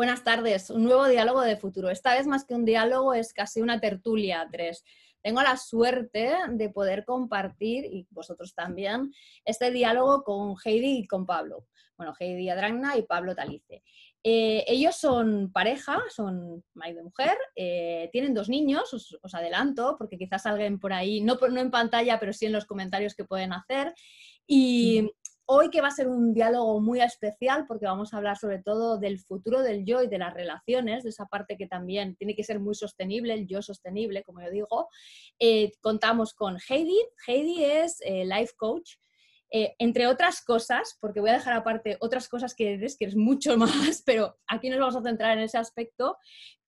Buenas tardes, un nuevo diálogo de futuro. Esta vez más que un diálogo es casi una tertulia tres. Tengo la suerte de poder compartir, y vosotros también, este diálogo con Heidi y con Pablo. Bueno, Heidi Adragna y Pablo Talice. Eh, ellos son pareja, son marido y mujer, eh, tienen dos niños, os, adelanto, porque quizás salgan por ahí, no, no en pantalla, pero sí en los comentarios que pueden hacer. Y, Hoy que va a ser un diálogo muy especial porque vamos a hablar sobre todo del futuro del yo y de las relaciones, de esa parte que también tiene que ser muy sostenible, el yo sostenible, como yo digo. Eh, contamos con Heidi. Heidi es eh, life coach, eh, entre otras cosas, porque voy a dejar aparte otras cosas que eres mucho más, pero aquí nos vamos a centrar en ese aspecto,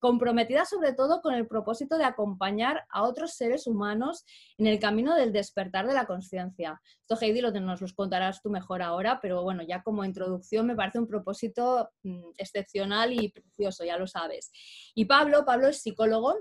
comprometida sobre todo con el propósito de acompañar a otros seres humanos en el camino del despertar de la conciencia. Esto, Heidi, lo, nos lo contarás tú mejor ahora, pero bueno, ya como introducción me parece un propósito mm, excepcional y precioso, ya lo sabes. Y Pablo, Pablo es psicólogo,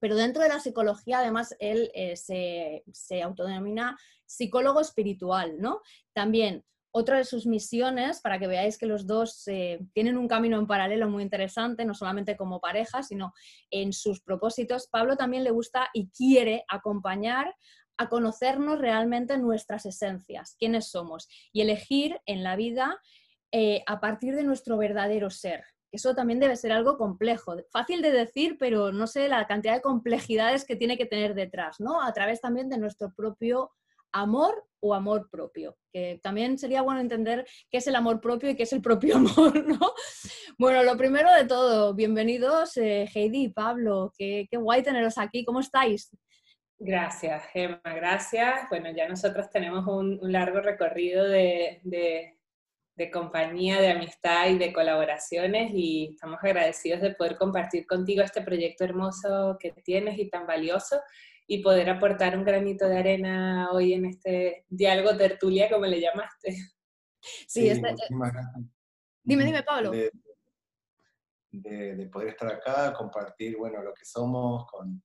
pero dentro de la psicología, además, él eh, se, se, autodenomina psicólogo espiritual, ¿no? También otra de sus misiones, para que veáis que los dos eh, tienen un camino en paralelo muy interesante, no solamente como pareja, sino en sus propósitos, Pablo también le gusta y quiere acompañar a conocernos realmente nuestras esencias, quiénes somos, y elegir en la vida eh, a partir de nuestro verdadero ser. Eso también debe ser algo complejo, fácil de decir, pero no sé la cantidad de complejidades que tiene que tener detrás, ¿no? A través también de nuestro propio amor o amor propio, que también sería bueno entender qué es el amor propio y qué es el propio amor, ¿no? Bueno, lo primero de todo, bienvenidos eh, Heidi y Pablo, qué, guay teneros aquí, ¿cómo estáis? Gracias, Gemma, gracias. Bueno, ya nosotros tenemos un, largo recorrido de, de, compañía, de amistad y de colaboraciones y estamos agradecidos de poder compartir contigo este proyecto hermoso que tienes y tan valioso y poder aportar un granito de arena hoy en este diálogo tertulia, como le llamaste. Sí, este, eh, dime, dime, Pablo. De, poder estar acá, compartir, bueno, lo que somos con,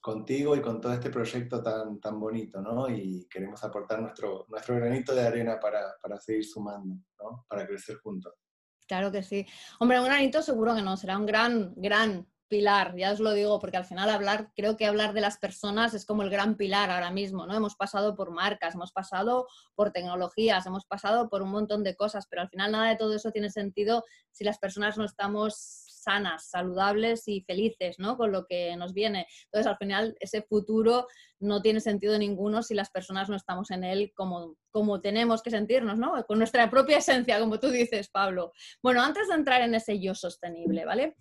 contigo y con todo este proyecto tan, tan bonito, ¿no? Y queremos aportar nuestro, nuestro granito de arena para, para seguir sumando, ¿no? Para crecer juntos. Claro que sí. Hombre, un granito seguro que no, será un gran, gran pilar, ya os lo digo, porque al final hablar, creo que hablar de las personas es como el gran pilar ahora mismo, ¿no? Hemos pasado por marcas, hemos pasado por tecnologías, hemos pasado por un montón de cosas, pero al final nada de todo eso tiene sentido si las personas no estamos sanas, saludables y felices, ¿no? Con lo que nos viene. Entonces, al final, ese futuro no tiene sentido ninguno si las personas no estamos en él como, como tenemos que sentirnos, ¿no? Con nuestra propia esencia, como tú dices, Pablo. Bueno, antes de entrar en ese yo sostenible, ¿vale?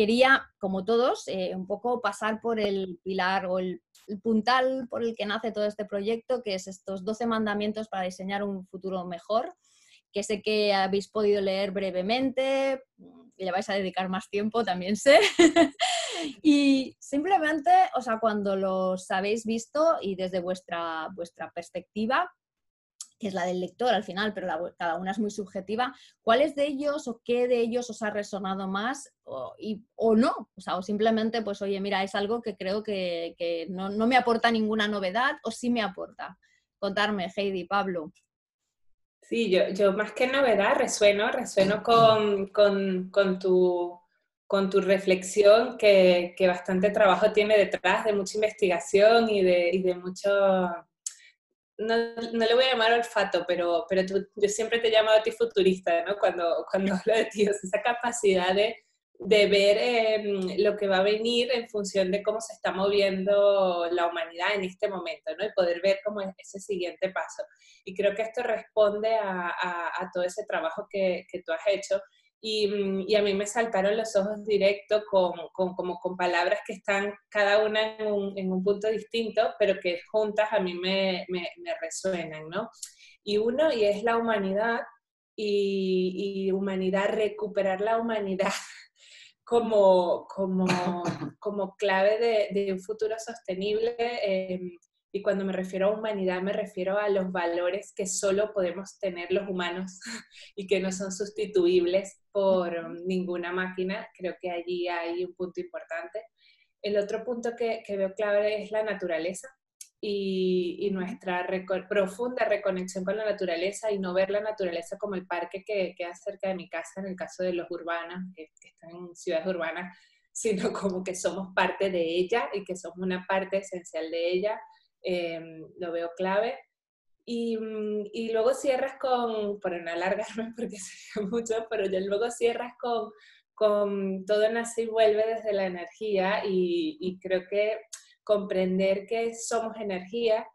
Quería, como todos, eh, un poco pasar por el pilar o el, puntal por el que nace todo este proyecto, que es estos 12 mandamientos para diseñar un futuro mejor, que sé que habéis podido leer brevemente, y le vais a dedicar más tiempo, también sé. y simplemente, o sea, cuando los habéis visto y desde vuestra, vuestra perspectiva, que es la del lector al final, pero cada una es muy subjetiva, ¿cuáles de ellos o qué de ellos os ha resonado más o, no? O sea, o simplemente, pues, oye, mira, es algo que creo que, no, me aporta ninguna novedad o sí me aporta. Contarme, Heidi, Pablo. Sí, yo, yo más que novedad resueno, resueno con, con, con tu con tu reflexión que, que, bastante trabajo tiene detrás, de mucha investigación y de mucho, no, no, le voy a llamar olfato, pero, pero yo siempre te he llamado a ti futurista, ¿no? Cuando, cuando hablo de ti, esa capacidad de, de ver em, lo que va a venir en función de cómo se está moviendo la humanidad en este momento, ¿no? Y poder ver cómo es ese siguiente paso. Y creo que esto responde a, a, a todo ese trabajo que, que tú has hecho Mm, y, a mí me saltaron los ojos directo con, con, como con palabras que están cada una en un, en un, punto distinto, pero que juntas a mí me, me, me resuenan, ¿no? Y uno, y es la humanidad, y, y humanidad, recuperar la humanidad como, como, como clave de, de, un futuro sostenible. Eh, y cuando me refiero a humanidad, me refiero a los valores que solo podemos tener los humanos y que no son sustituibles por ninguna máquina. Creo que allí hay un punto importante. El otro punto que, que veo clave es la naturaleza. y, nuestra profunda reconexión con la naturaleza y no ver la naturaleza como el parque que queda cerca de mi casa, en el caso de los urbanos, que, están en ciudades urbanas, sino como que somos parte de ella y que somos una parte esencial de ella, em, lo veo clave. Y, y, luego cierras con, por no alargarme porque sería mucho, pero ya luego cierras con, con todo nace y vuelve desde la energía y, y creo que comprender que somos energía.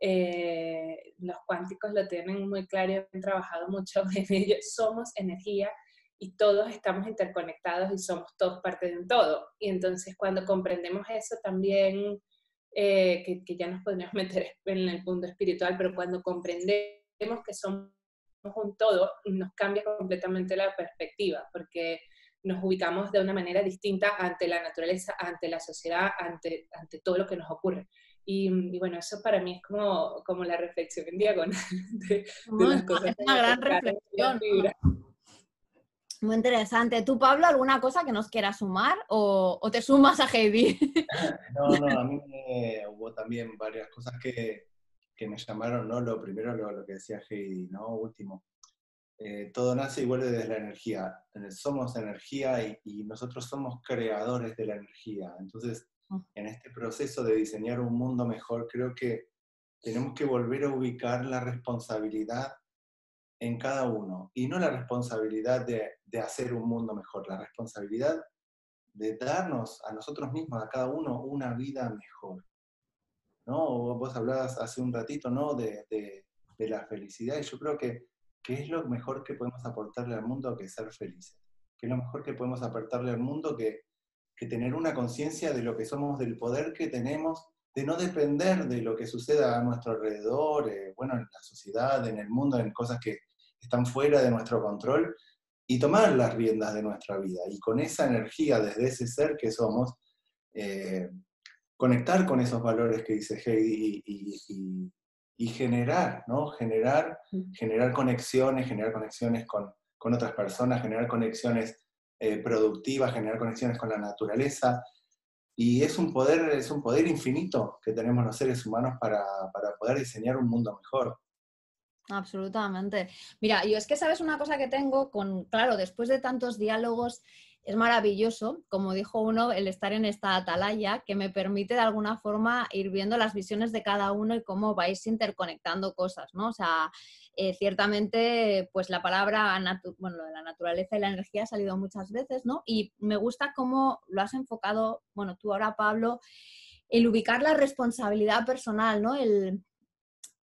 Eh, los cuánticos lo tienen muy claro y han trabajado mucho en ello. Somos energía y todos estamos interconectados y somos todos parte de un todo. Y entonces cuando comprendemos eso también, eh, que, que, ya nos podemos meter en el punto espiritual, pero cuando comprendemos que somos un todo, nos cambia completamente la perspectiva, porque nos ubicamos de una manera distinta ante la naturaleza, ante la sociedad, ante, ante todo lo que nos ocurre. Y, bueno, eso para mí es como, como la reflexión en diagonal de, las cosas. Es una gran reflexión. Muy interesante. ¿Tú, Pablo, alguna cosa que nos quieras sumar o, o te sumas a Heidi? No, no, a mí hubo también varias cosas que, que me llamaron, ¿no? Lo primero, lo, lo que decía Heidi, ¿no? Último, eh, todo nace y vuelve desde la energía. Somos energía y, nosotros somos creadores de la energía. Entonces, ah. en este proceso de diseñar un mundo mejor, creo que tenemos que volver a ubicar la responsabilidad en cada uno y no la responsabilidad de, de hacer un mundo mejor, la responsabilidad de darnos a nosotros mismos, a cada uno, una vida mejor. ¿No? Vos hablabas hace un ratito ¿no? de, de, la felicidad y yo creo que ¿qué es lo mejor que podemos aportarle al mundo que ser felices? ¿Qué es lo mejor que podemos aportarle al mundo que, que tener una conciencia de lo que somos, del poder que tenemos, de no depender de lo que suceda a nuestro alrededor, eh, bueno, en la sociedad, en el mundo, en cosas que están fuera de nuestro control, y tomar las riendas de nuestra vida. Y con esa energía, desde ese ser que somos, eh, conectar con esos valores que dice Heidi y, y generar, ¿no? Generar, generar conexiones, generar conexiones con, con otras personas, generar conexiones eh, productivas, generar conexiones con la naturaleza. Y es un poder, es un poder infinito que tenemos los seres humanos para, para poder diseñar un mundo mejor. Absolutamente. Mira, yo es que sabes una cosa que tengo con, claro, después de tantos diálogos es maravilloso, como dijo uno, el estar en esta atalaya que me permite de alguna forma ir viendo las visiones de cada uno y cómo vais interconectando cosas, ¿no? O sea, eh, ciertamente, pues la palabra, bueno, la naturaleza y la energía ha salido muchas veces, ¿no? Y me gusta cómo lo has enfocado, bueno, tú ahora, Pablo, el ubicar la responsabilidad personal, ¿no? El,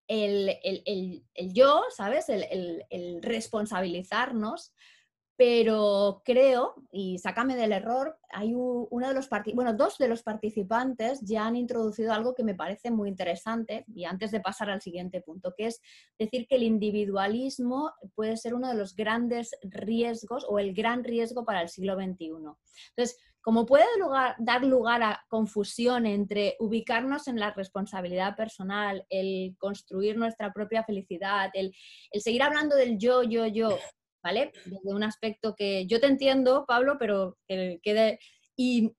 el, el, el yo, ¿sabes? el responsabilizarnos pero creo, y sácame del error, hay uno de los bueno, dos de los participantes ya han introducido algo que me parece muy interesante, y antes de pasar al siguiente punto, que es decir que el individualismo puede ser uno de los grandes riesgos o el gran riesgo para el siglo XXI. Entonces, como puede dar lugar a confusión entre ubicarnos en la responsabilidad personal, el construir nuestra propia felicidad, el, el seguir hablando del yo, yo, yo, ¿vale? Desde un aspecto que yo te entiendo, Pablo, pero que quede... Y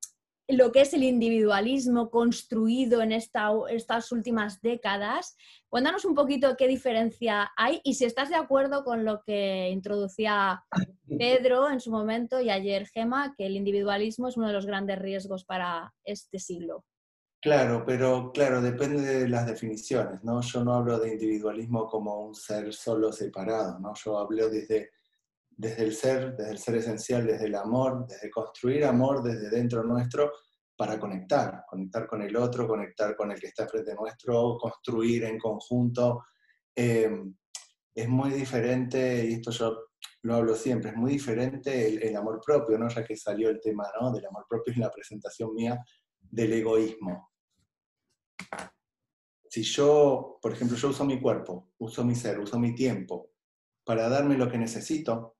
lo que es el individualismo construido en esta, estas últimas décadas. Cuéntanos un poquito qué diferencia hay y si estás de acuerdo con lo que introducía Pedro en su momento y ayer Gema, que el individualismo es uno de los grandes riesgos para este siglo. Claro, pero claro, depende de las definiciones, ¿no? Yo no hablo de individualismo como un ser solo separado, ¿no? Yo hablo desde desde el ser, desde el ser esencial, desde el amor, desde construir amor desde dentro nuestro para conectar, conectar con el otro, conectar con el que está frente nuestro, construir en conjunto. Em, es muy diferente, y esto yo lo hablo siempre, es muy diferente el, amor propio, ¿no? ya que salió el tema ¿no? del amor propio en la presentación mía del egoísmo. Si yo, por ejemplo, yo uso mi cuerpo, uso mi ser, uso mi tiempo para darme lo que necesito,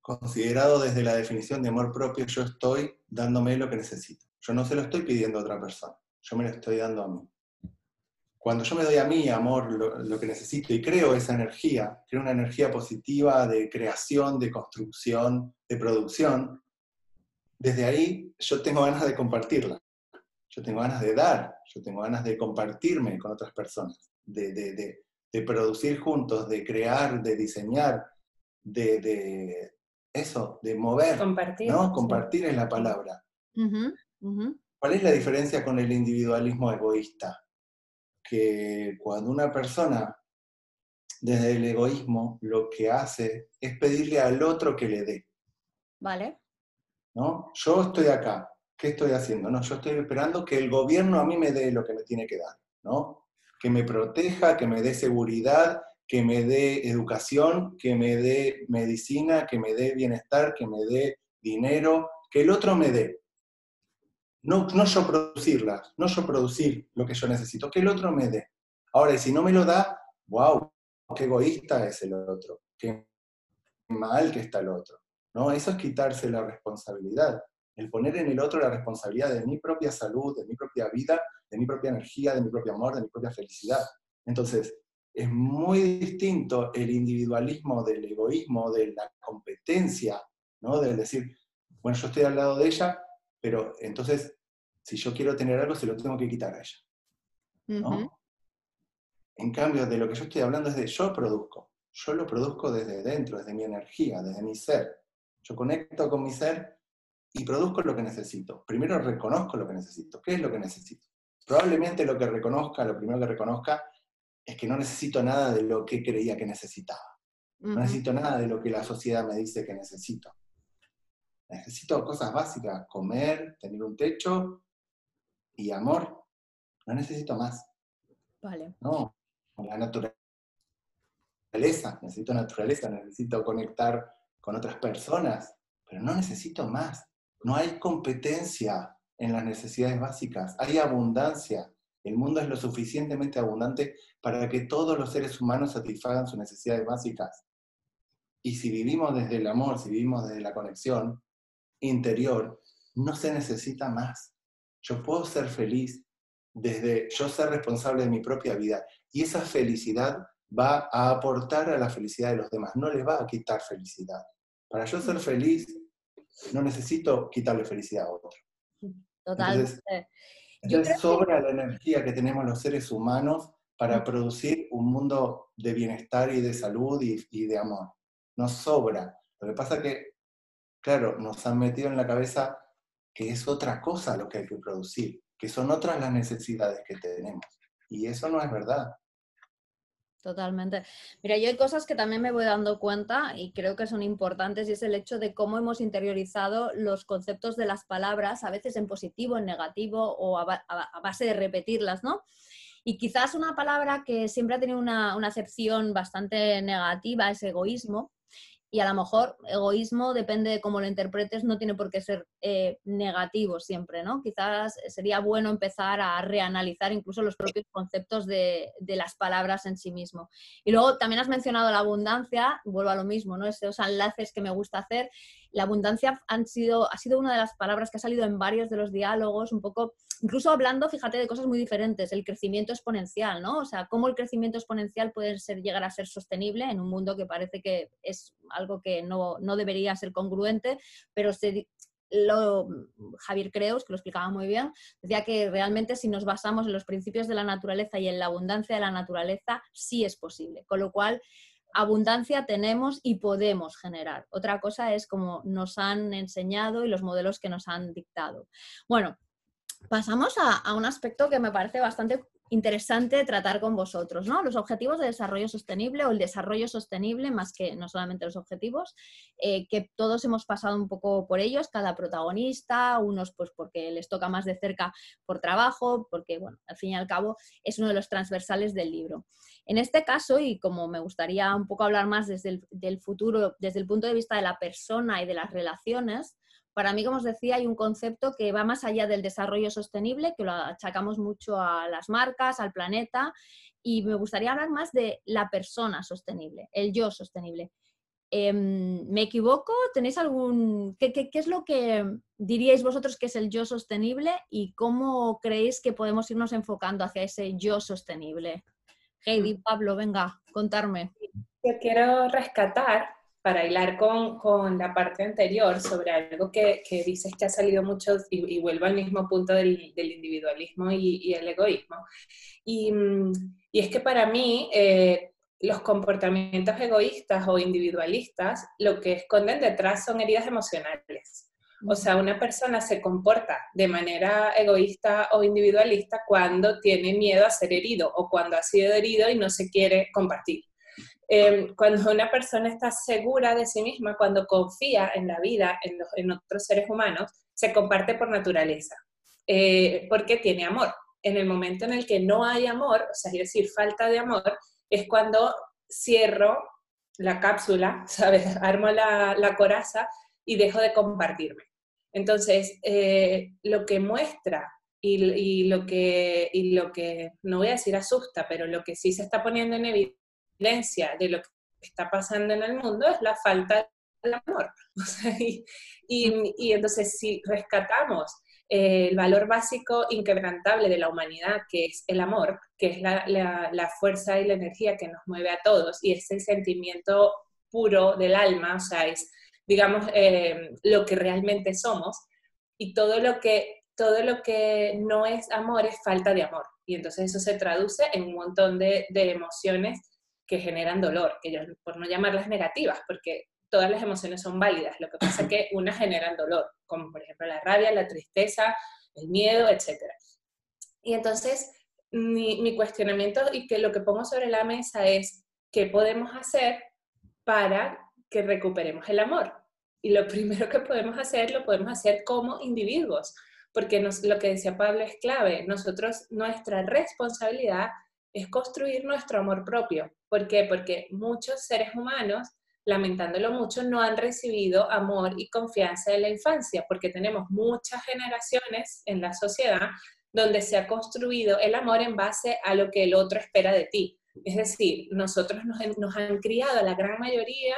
Considerado desde la definición de amor propio, yo estoy dándome lo que necesito. Yo no se lo estoy pidiendo a otra persona, yo me lo estoy dando a mí. Cuando yo me doy a mí amor lo, que necesito y creo esa energía, creo una energía positiva de creación, de construcción, de producción, desde ahí yo tengo ganas de compartirla. yo tengo ganas de dar, yo tengo ganas de compartirme con otras personas, de, de, de, producir juntos, de crear, de diseñar, de, eso, de mover. Compartir. ¿no? Compartir es la palabra. ¿Cuál es la diferencia con el individualismo egoísta? Que cuando una persona desde el egoísmo lo que hace es pedirle al otro que le dé. Vale. ¿No? Yo estoy acá, ¿qué estoy haciendo? No, yo estoy esperando que el gobierno a mí me dé lo que me tiene que dar, ¿no? Que me proteja, que me dé seguridad, que me dé educación, que me dé medicina, que me dé bienestar, que me dé dinero, que el otro me dé. No, no yo producirlas, no yo producir lo que yo necesito, que el otro me dé. Ahora, si no me lo da, wow, qué egoísta es el otro, qué mal que está el otro. ¿no? Eso es quitarse la responsabilidad el poner en el otro la responsabilidad de mi propia salud, de mi propia vida, de mi propia energía, de mi propio amor, de mi propia felicidad. Entonces, es muy distinto el individualismo del egoísmo, de la competencia, ¿no? Del decir, bueno, yo estoy al lado de ella, pero entonces, si yo quiero tener algo, se lo tengo que quitar a ella. En cambio, de lo que yo estoy hablando es de yo produzco. Yo lo produzco desde dentro, desde mi energía, desde mi ser. Yo conecto con mi ser y produzco lo que necesito. Primero reconozco lo que necesito. ¿Qué es lo que necesito? Probablemente lo que reconozca, lo primero que reconozca, es que no necesito nada de lo que creía que necesitaba. No necesito nada de lo que la sociedad me dice que necesito. Necesito cosas básicas, comer, tener un techo y amor. No necesito más. Vale. No, la naturaleza. Necesito naturaleza, necesito conectar con otras personas, pero no necesito más. No hay competencia en las necesidades básicas, hay abundancia. El mundo es lo suficientemente abundante para que todos los seres humanos satisfagan sus necesidades básicas. Y si vivimos desde el amor, si vivimos desde la conexión interior, no se necesita más. Yo puedo ser feliz desde yo ser responsable de mi propia vida. Y esa felicidad va a aportar a la felicidad de los demás, no les va a quitar felicidad. Para yo ser feliz, no necesito quitarle felicidad a otro. Totalmente. Entonces, sobra la energía que tenemos los seres humanos para producir un mundo de bienestar y de salud y, de amor. Nos sobra. Lo que pasa es que, claro, nos han metido en la cabeza que es otra cosa lo que hay que producir, que son otras las necesidades que tenemos. Y eso no es verdad. Totalmente. Mira, yo hay cosas que también me voy dando cuenta y creo que son importantes y es el hecho de cómo hemos interiorizado los conceptos de las palabras, a veces en positivo, en negativo o a, base de repetirlas, ¿no? Y quizás una palabra que siempre ha tenido una, una acepción bastante negativa es egoísmo, y a lo mejor egoísmo, depende de cómo lo interpretes, no tiene por qué ser eh, negativo siempre, ¿no? Quizás sería bueno empezar a reanalizar incluso los propios conceptos de, de, las palabras en sí mismo. Y luego también has mencionado la abundancia, vuelvo a lo mismo, ¿no? Esos enlaces que me gusta hacer la abundancia sido, ha sido una de las palabras que ha salido en varios de los diálogos, un poco, incluso hablando, fíjate, de cosas muy diferentes, el crecimiento exponencial, ¿no? O sea, cómo el crecimiento exponencial puede ser, llegar a ser sostenible en un mundo que parece que es algo que no, debería ser congruente, pero se, lo, Javier Creus, que lo explicaba muy bien, decía que realmente si nos basamos en los principios de la naturaleza y en la abundancia de la naturaleza, sí es posible. Con lo cual, abundancia tenemos y podemos generar. Otra cosa es como nos han enseñado y los modelos que nos han dictado. Bueno, pasamos a, un aspecto que me parece bastante interesante tratar con vosotros, ¿no? Los objetivos de desarrollo sostenible o el desarrollo sostenible, más que no solamente los objetivos, eh, que todos hemos pasado un poco por ellos, cada protagonista, unos pues porque les toca más de cerca por trabajo, porque, bueno, al fin y al cabo es uno de los transversales del libro. En este caso, y como me gustaría un poco hablar más desde el futuro, desde el punto de vista de la persona y de las relaciones, para mí, como os decía, hay un concepto que va más allá del desarrollo sostenible, que lo achacamos mucho a las marcas, al planeta, y me gustaría hablar más de la persona sostenible, el yo sostenible. Em, ¿Me equivoco? ¿Tenéis algún... ¿Qué, qué, es lo que diríais vosotros que es el yo sostenible y cómo creéis que podemos irnos enfocando hacia ese yo sostenible? Heidi, mm. Pablo, venga, contarme. Yo quiero rescatar para hilar con, con, la parte anterior sobre algo que, que dices que ha salido mucho y, vuelvo al mismo punto del, del individualismo y, el egoísmo. Y, y, es que para mí eh, los comportamientos egoístas o individualistas lo que esconden detrás son heridas emocionales. O sea, una persona se comporta de manera egoísta o individualista cuando tiene miedo a ser herido o cuando ha sido herido y no se quiere compartir. Em, cuando una persona está segura de sí misma, cuando confía en la vida, en, otros seres humanos, se comparte por naturaleza, eh, porque tiene amor. En el momento en el que no hay amor, o sea, es decir, falta de amor, es cuando cierro la cápsula, ¿sabes? Armo la, coraza y dejo de compartirme. Entonces, eh, lo que muestra y, lo que, y lo que, no voy a decir asusta, pero lo que sí se está poniendo en evidencia, de lo que está pasando en el mundo es la falta de amor. y, entonces si rescatamos eh, el valor básico inquebrantable de la humanidad, que es el amor, que es la, fuerza y la energía que nos mueve a todos, y es el sentimiento puro del alma, o sea, es, digamos, eh, lo que realmente somos, y todo lo que, todo lo que no es amor es falta de amor. Y entonces eso se traduce en un montón de, de emociones que generan dolor, que yo, por no llamarlas negativas, porque todas las emociones son válidas, lo que pasa es que unas generan dolor, como por ejemplo la rabia, la tristeza, el miedo, etc. Y entonces mi, mi cuestionamiento y que lo que pongo sobre la mesa es qué podemos hacer para que recuperemos el amor. Y lo primero que podemos hacer lo podemos hacer como individuos, porque nos, lo que decía Pablo es clave. Nosotros, nuestra responsabilidad es construir nuestro amor propio. ¿Por qué? Porque muchos seres humanos, lamentándolo mucho, no han recibido amor y confianza de la infancia, porque tenemos muchas generaciones en la sociedad donde se ha construido el amor en base a lo que el otro espera de ti. Es decir, nosotros nos, han criado, la gran mayoría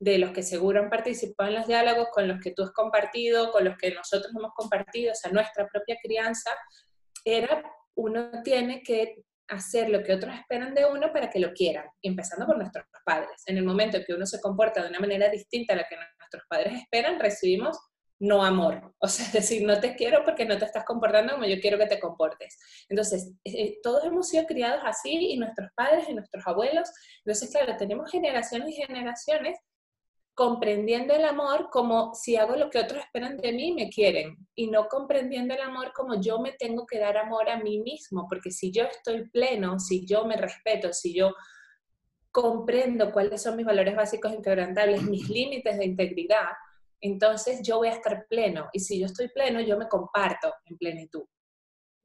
de los que seguro han participado en los diálogos, con los que tú has compartido, con los que nosotros hemos compartido, o sea, nuestra propia crianza, era uno tiene que hacer lo que otros esperan de uno para que lo quieran, empezando por nuestros padres. En el momento en que uno se comporta de una manera distinta a la que nuestros padres esperan, recibimos no amor. O sea, es decir, no te quiero porque no te estás comportando como yo quiero que te comportes. Entonces, eh, todos hemos sido criados así y nuestros padres y nuestros abuelos. Entonces, claro, tenemos generaciones y generaciones comprendiendo el amor como si hago lo que otros esperan de mí, me quieren, y no comprendiendo el amor como yo me tengo que dar amor a mí mismo, porque si yo estoy pleno, si yo me respeto, si yo comprendo cuáles son mis valores básicos inquebrantables, mis límites de integridad, entonces yo voy a estar pleno, y si yo estoy pleno, yo me comparto en plenitud.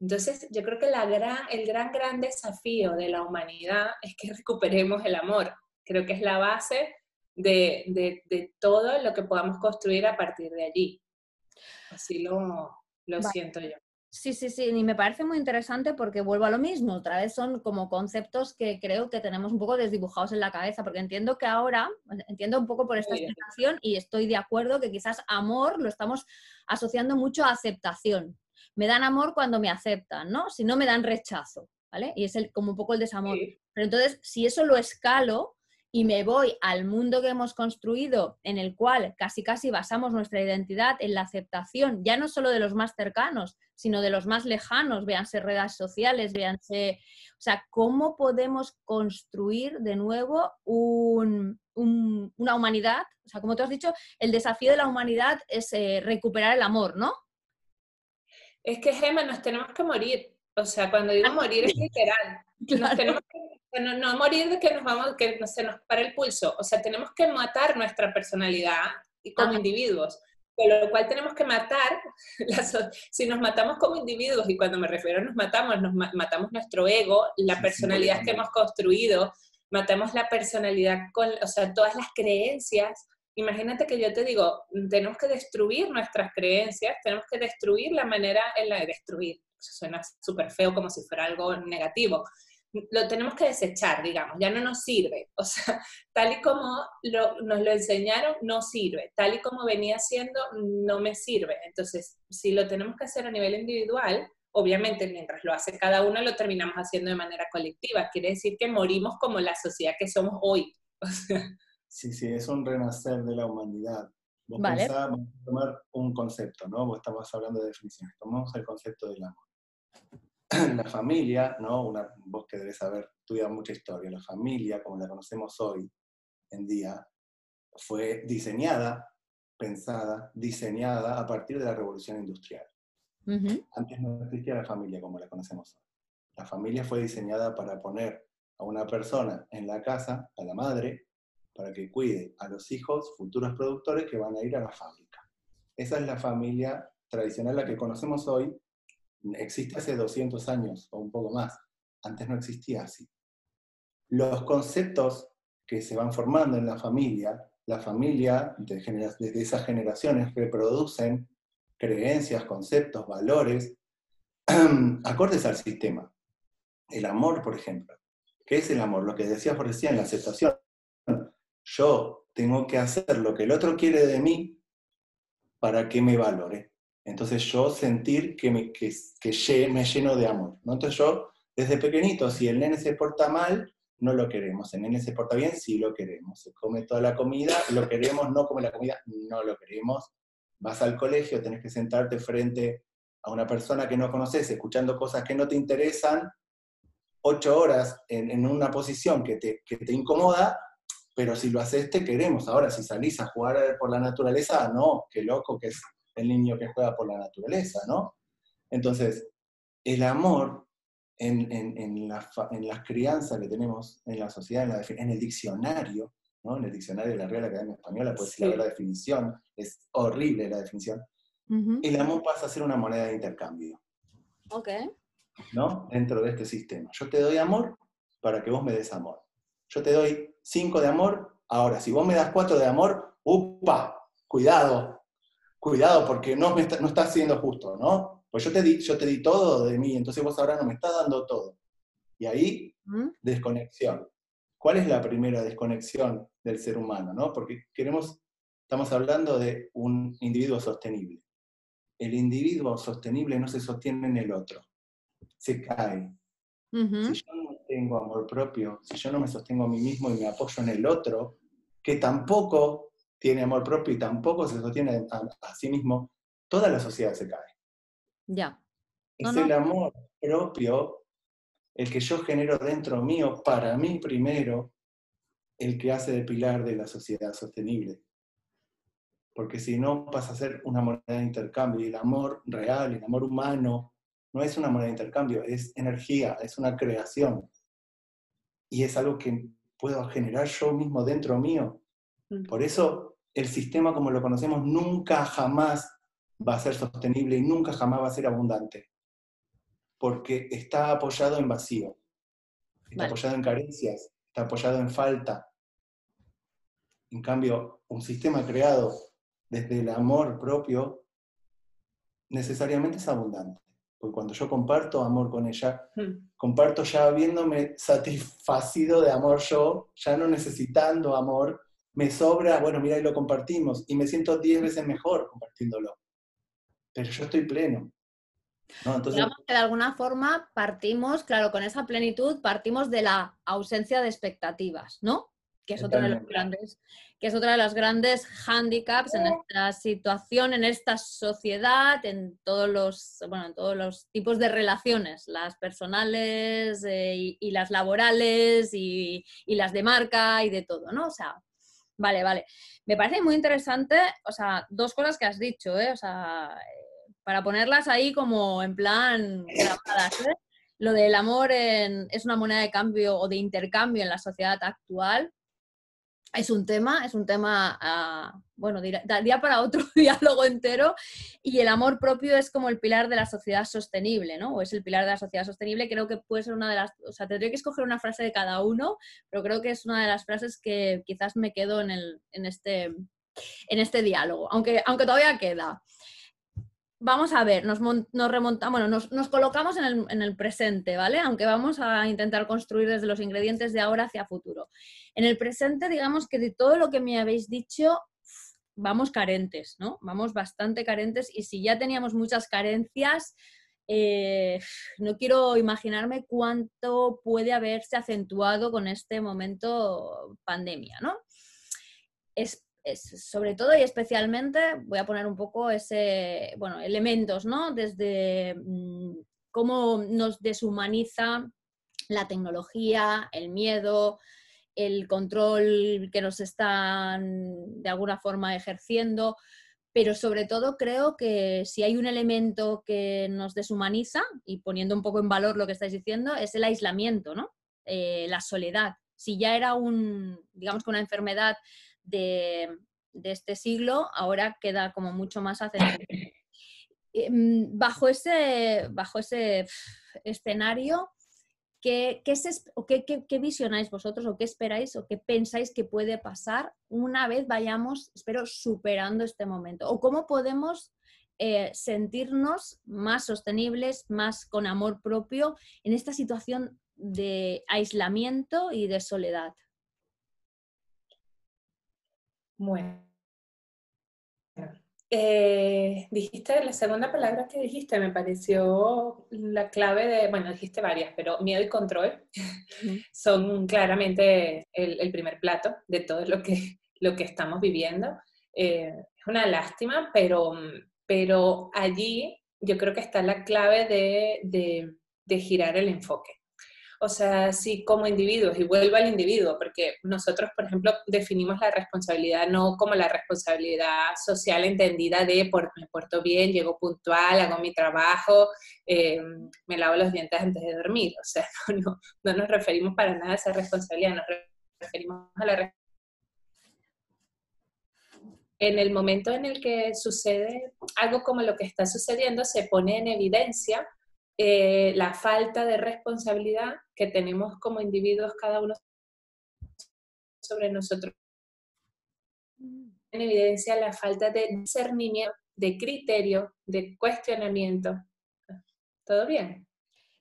Entonces, yo creo que la gran, el gran, gran desafío de la humanidad es que recuperemos el amor. Creo que es la base de, de, todo lo que podamos construir a partir de allí. Así lo, lo siento yo. Sí, sí, sí, y me parece muy interesante porque vuelvo a lo mismo, otra vez son como conceptos que creo que tenemos un poco desdibujados en la cabeza, porque entiendo que ahora, entiendo un poco por esta explicación y estoy de acuerdo que quizás amor lo estamos asociando mucho a aceptación. Me dan amor cuando me aceptan, ¿no? Si no me dan rechazo, ¿vale? Y es el, como un poco el desamor. Pero entonces, si eso lo escalo, y me voy al mundo que hemos construido, en el cual casi casi basamos nuestra identidad en la aceptación, ya no solo de los más cercanos, sino de los más lejanos, véanse redes sociales, véanse, o sea, ¿cómo podemos construir de nuevo una humanidad? O sea, como tú has dicho, el desafío de la humanidad es eh, recuperar el amor, ¿no? Es que, Gemma, nos tenemos que morir. O sea, cuando digo morir es literal. Nos tenemos que no, no morir de que nos vamos, que no se nos para el pulso. O sea, tenemos que matar nuestra personalidad y como individuos. Con lo cual tenemos que matar, si nos matamos como individuos, y cuando me refiero a nos matamos, nos matamos nuestro ego, la personalidad que hemos construido, matamos la personalidad con, o sea, todas las creencias. Imagínate que yo te digo, tenemos que destruir nuestras creencias, tenemos que destruir la manera en la de destruir. Suena súper feo como si fuera algo negativo, lo tenemos que desechar, digamos, ya no nos sirve. O sea, tal y como nos lo enseñaron, no sirve. Tal y como venía siendo, no me sirve. Entonces, si lo tenemos que hacer a nivel individual, obviamente mientras lo hace cada uno, lo terminamos haciendo de manera colectiva. Quiere decir que morimos como la sociedad que somos hoy. Sí, sí, es un renacer de la humanidad. Vos vale. vamos a tomar un concepto, ¿no? Vos estamos hablando de definiciones. Tomamos el concepto del amor. La familia, ¿no? Una, vos que debes saber, estudiado mucha historia, la familia, como la conocemos hoy en día, fue diseñada, pensada, diseñada a partir de la revolución industrial. Antes no existía la familia como la conocemos hoy. La familia fue diseñada para poner a una persona en la casa, a la madre, para que cuide a los hijos, futuros productores que van a ir a la fábrica. Esa es la familia tradicional, la que conocemos hoy. Existe hace 200 años o un poco más. Antes no existía así. Los conceptos que se van formando en la familia, la familia desde esas generaciones reproducen creencias, conceptos, valores, acordes al sistema. El amor, por ejemplo. ¿Qué es el amor? Lo que decías por recién, la aceptación. Yo tengo que hacer lo que el otro quiere de mí para que me valore. Entonces yo sentir que me, que, me lleno de amor. ¿no? Entonces yo, desde pequeñito, si el nene se porta mal, no lo queremos. El nene se porta bien, sí lo queremos. Se come toda la comida, lo queremos, no come la comida, no lo queremos. Vas al colegio, tenés que sentarte frente a una persona que no conoces, escuchando cosas que no te interesan, ocho horas en, una posición que te, que te incomoda, pero si lo haces te queremos. Ahora, si salís a jugar por la naturaleza, no, qué loco que es el niño que juega por la naturaleza, ¿no? Entonces, el amor en, en, en, la, en las crianzas que tenemos en la sociedad, en, el diccionario, ¿no? en el diccionario de la Real Academia Española, pues sí. la definición, es horrible la definición, el amor pasa a ser una moneda de intercambio. Ok. ¿no? Dentro de este sistema. Yo te doy amor para que vos me des amor. Yo te doy cinco de amor, ahora si vos me das cuatro de amor, ¡upa! Cuidado, cuidado porque no, me no estás siendo justo, ¿no? Pues yo te, di, yo te di todo de mí, entonces vos ahora no me estás dando todo. Y ahí, desconexión. ¿Cuál es la primera desconexión del ser humano? ¿no? Porque queremos, estamos hablando de un individuo sostenible. El individuo sostenible no se sostiene en el otro se cae. Si yo no tengo amor propio, si yo no me sostengo a mí mismo y me apoyo en el otro, que tampoco tiene amor propio y tampoco se sostiene a, sí mismo, toda la sociedad se cae. Ya. es el amor propio el que yo genero dentro mío, para mí primero, el que hace de pilar de la sociedad sostenible. Porque si no pasa a ser una moneda de intercambio y el amor real, el amor humano, no es una moneda de intercambio, es energía, es una creación. Y es algo que puedo generar yo mismo dentro mío. Por eso el sistema como lo conocemos nunca jamás va a ser sostenible y nunca jamás va a ser abundante. Porque está apoyado en vacío, está apoyado en carencias, está apoyado en falta. En cambio, un sistema creado desde el amor propio necesariamente es abundante. Porque cuando yo comparto amor con ella, comparto ya habiéndome satisfacido de amor yo, ya no necesitando amor, me sobra, bueno, mira, y lo compartimos, y me siento diez veces mejor compartiéndolo. Pero yo estoy pleno. Entonces... Digamos que de alguna forma partimos, claro, con esa plenitud partimos de la ausencia de expectativas, ¿no? que es otra de los grandes, que es otra de las grandes handicaps en esta situación, en esta sociedad, en todos los, bueno, en todos los tipos de relaciones, las personales eh, y, las laborales y, y, las de marca y de todo, ¿no? O sea, vale, vale. Me parece muy interesante, o sea, dos cosas que has dicho, ¿eh? O sea, para ponerlas ahí como en plan grabadas, ¿eh? Lo del amor es una moneda de cambio o de intercambio en la sociedad actual, es un tema, es un tema, uh, bueno, daría para otro diálogo entero, y el amor propio es como el pilar de la sociedad sostenible, ¿no? O es el pilar de la sociedad sostenible, creo que puede ser una de las, o sea, tendría que escoger una frase de cada uno, pero creo que es una de las frases que quizás me quedo en, el, en, este, en este diálogo, aunque, aunque todavía queda vamos a ver, nos, remontamos, bueno, nos, colocamos en el, presente, ¿vale? Aunque vamos a intentar construir desde los ingredientes de ahora hacia futuro. En el presente, digamos que de todo lo que me habéis dicho, vamos carentes, ¿no? Vamos bastante carentes y si ya teníamos muchas carencias, eh, no quiero imaginarme cuánto puede haberse acentuado con este momento pandemia, ¿no? Sobre todo y especialmente, voy a poner un poco ese, bueno, elementos, ¿no? Desde mm, cómo nos deshumaniza la tecnología, el miedo, el control que nos están de alguna forma ejerciendo, pero sobre todo creo que si hay un elemento que nos deshumaniza, y poniendo un poco en valor lo que estáis diciendo, es el aislamiento, ¿no? Eh, la soledad. Si ya era un, digamos que una enfermedad de, este siglo, ahora queda como mucho más acentuado. Em, bajo ese, bajo ese escenario, ¿Qué, qué, visionáis vosotros o qué esperáis o qué pensáis que puede pasar una vez vayamos, espero, superando este momento? ¿O cómo podemos eh, sentirnos más sostenibles, más con amor propio en esta situación de aislamiento y de soledad? Bueno, eh, dijiste, la segunda palabra que dijiste me pareció la clave de, bueno, dijiste varias, pero miedo y control son claramente el, primer plato de todo lo que, lo que estamos viviendo. Eh, es una lástima, pero, pero allí yo creo que está la clave de, de girar el enfoque. O sea, si como individuos, y vuelvo al individuo, porque nosotros, por ejemplo, definimos la responsabilidad no como la responsabilidad social entendida de por, me porto bien, llego puntual, hago mi trabajo, eh, me lavo los dientes antes de dormir. O sea, no, no, nos referimos para nada a esa responsabilidad, nos referimos a la responsabilidad en el momento en el que sucede algo como lo que está sucediendo, se pone en evidencia eh, la falta de responsabilidad que tenemos como individuos cada uno sobre nosotros. En evidencia la falta de discernimiento, de criterio, de cuestionamiento. ¿Todo bien?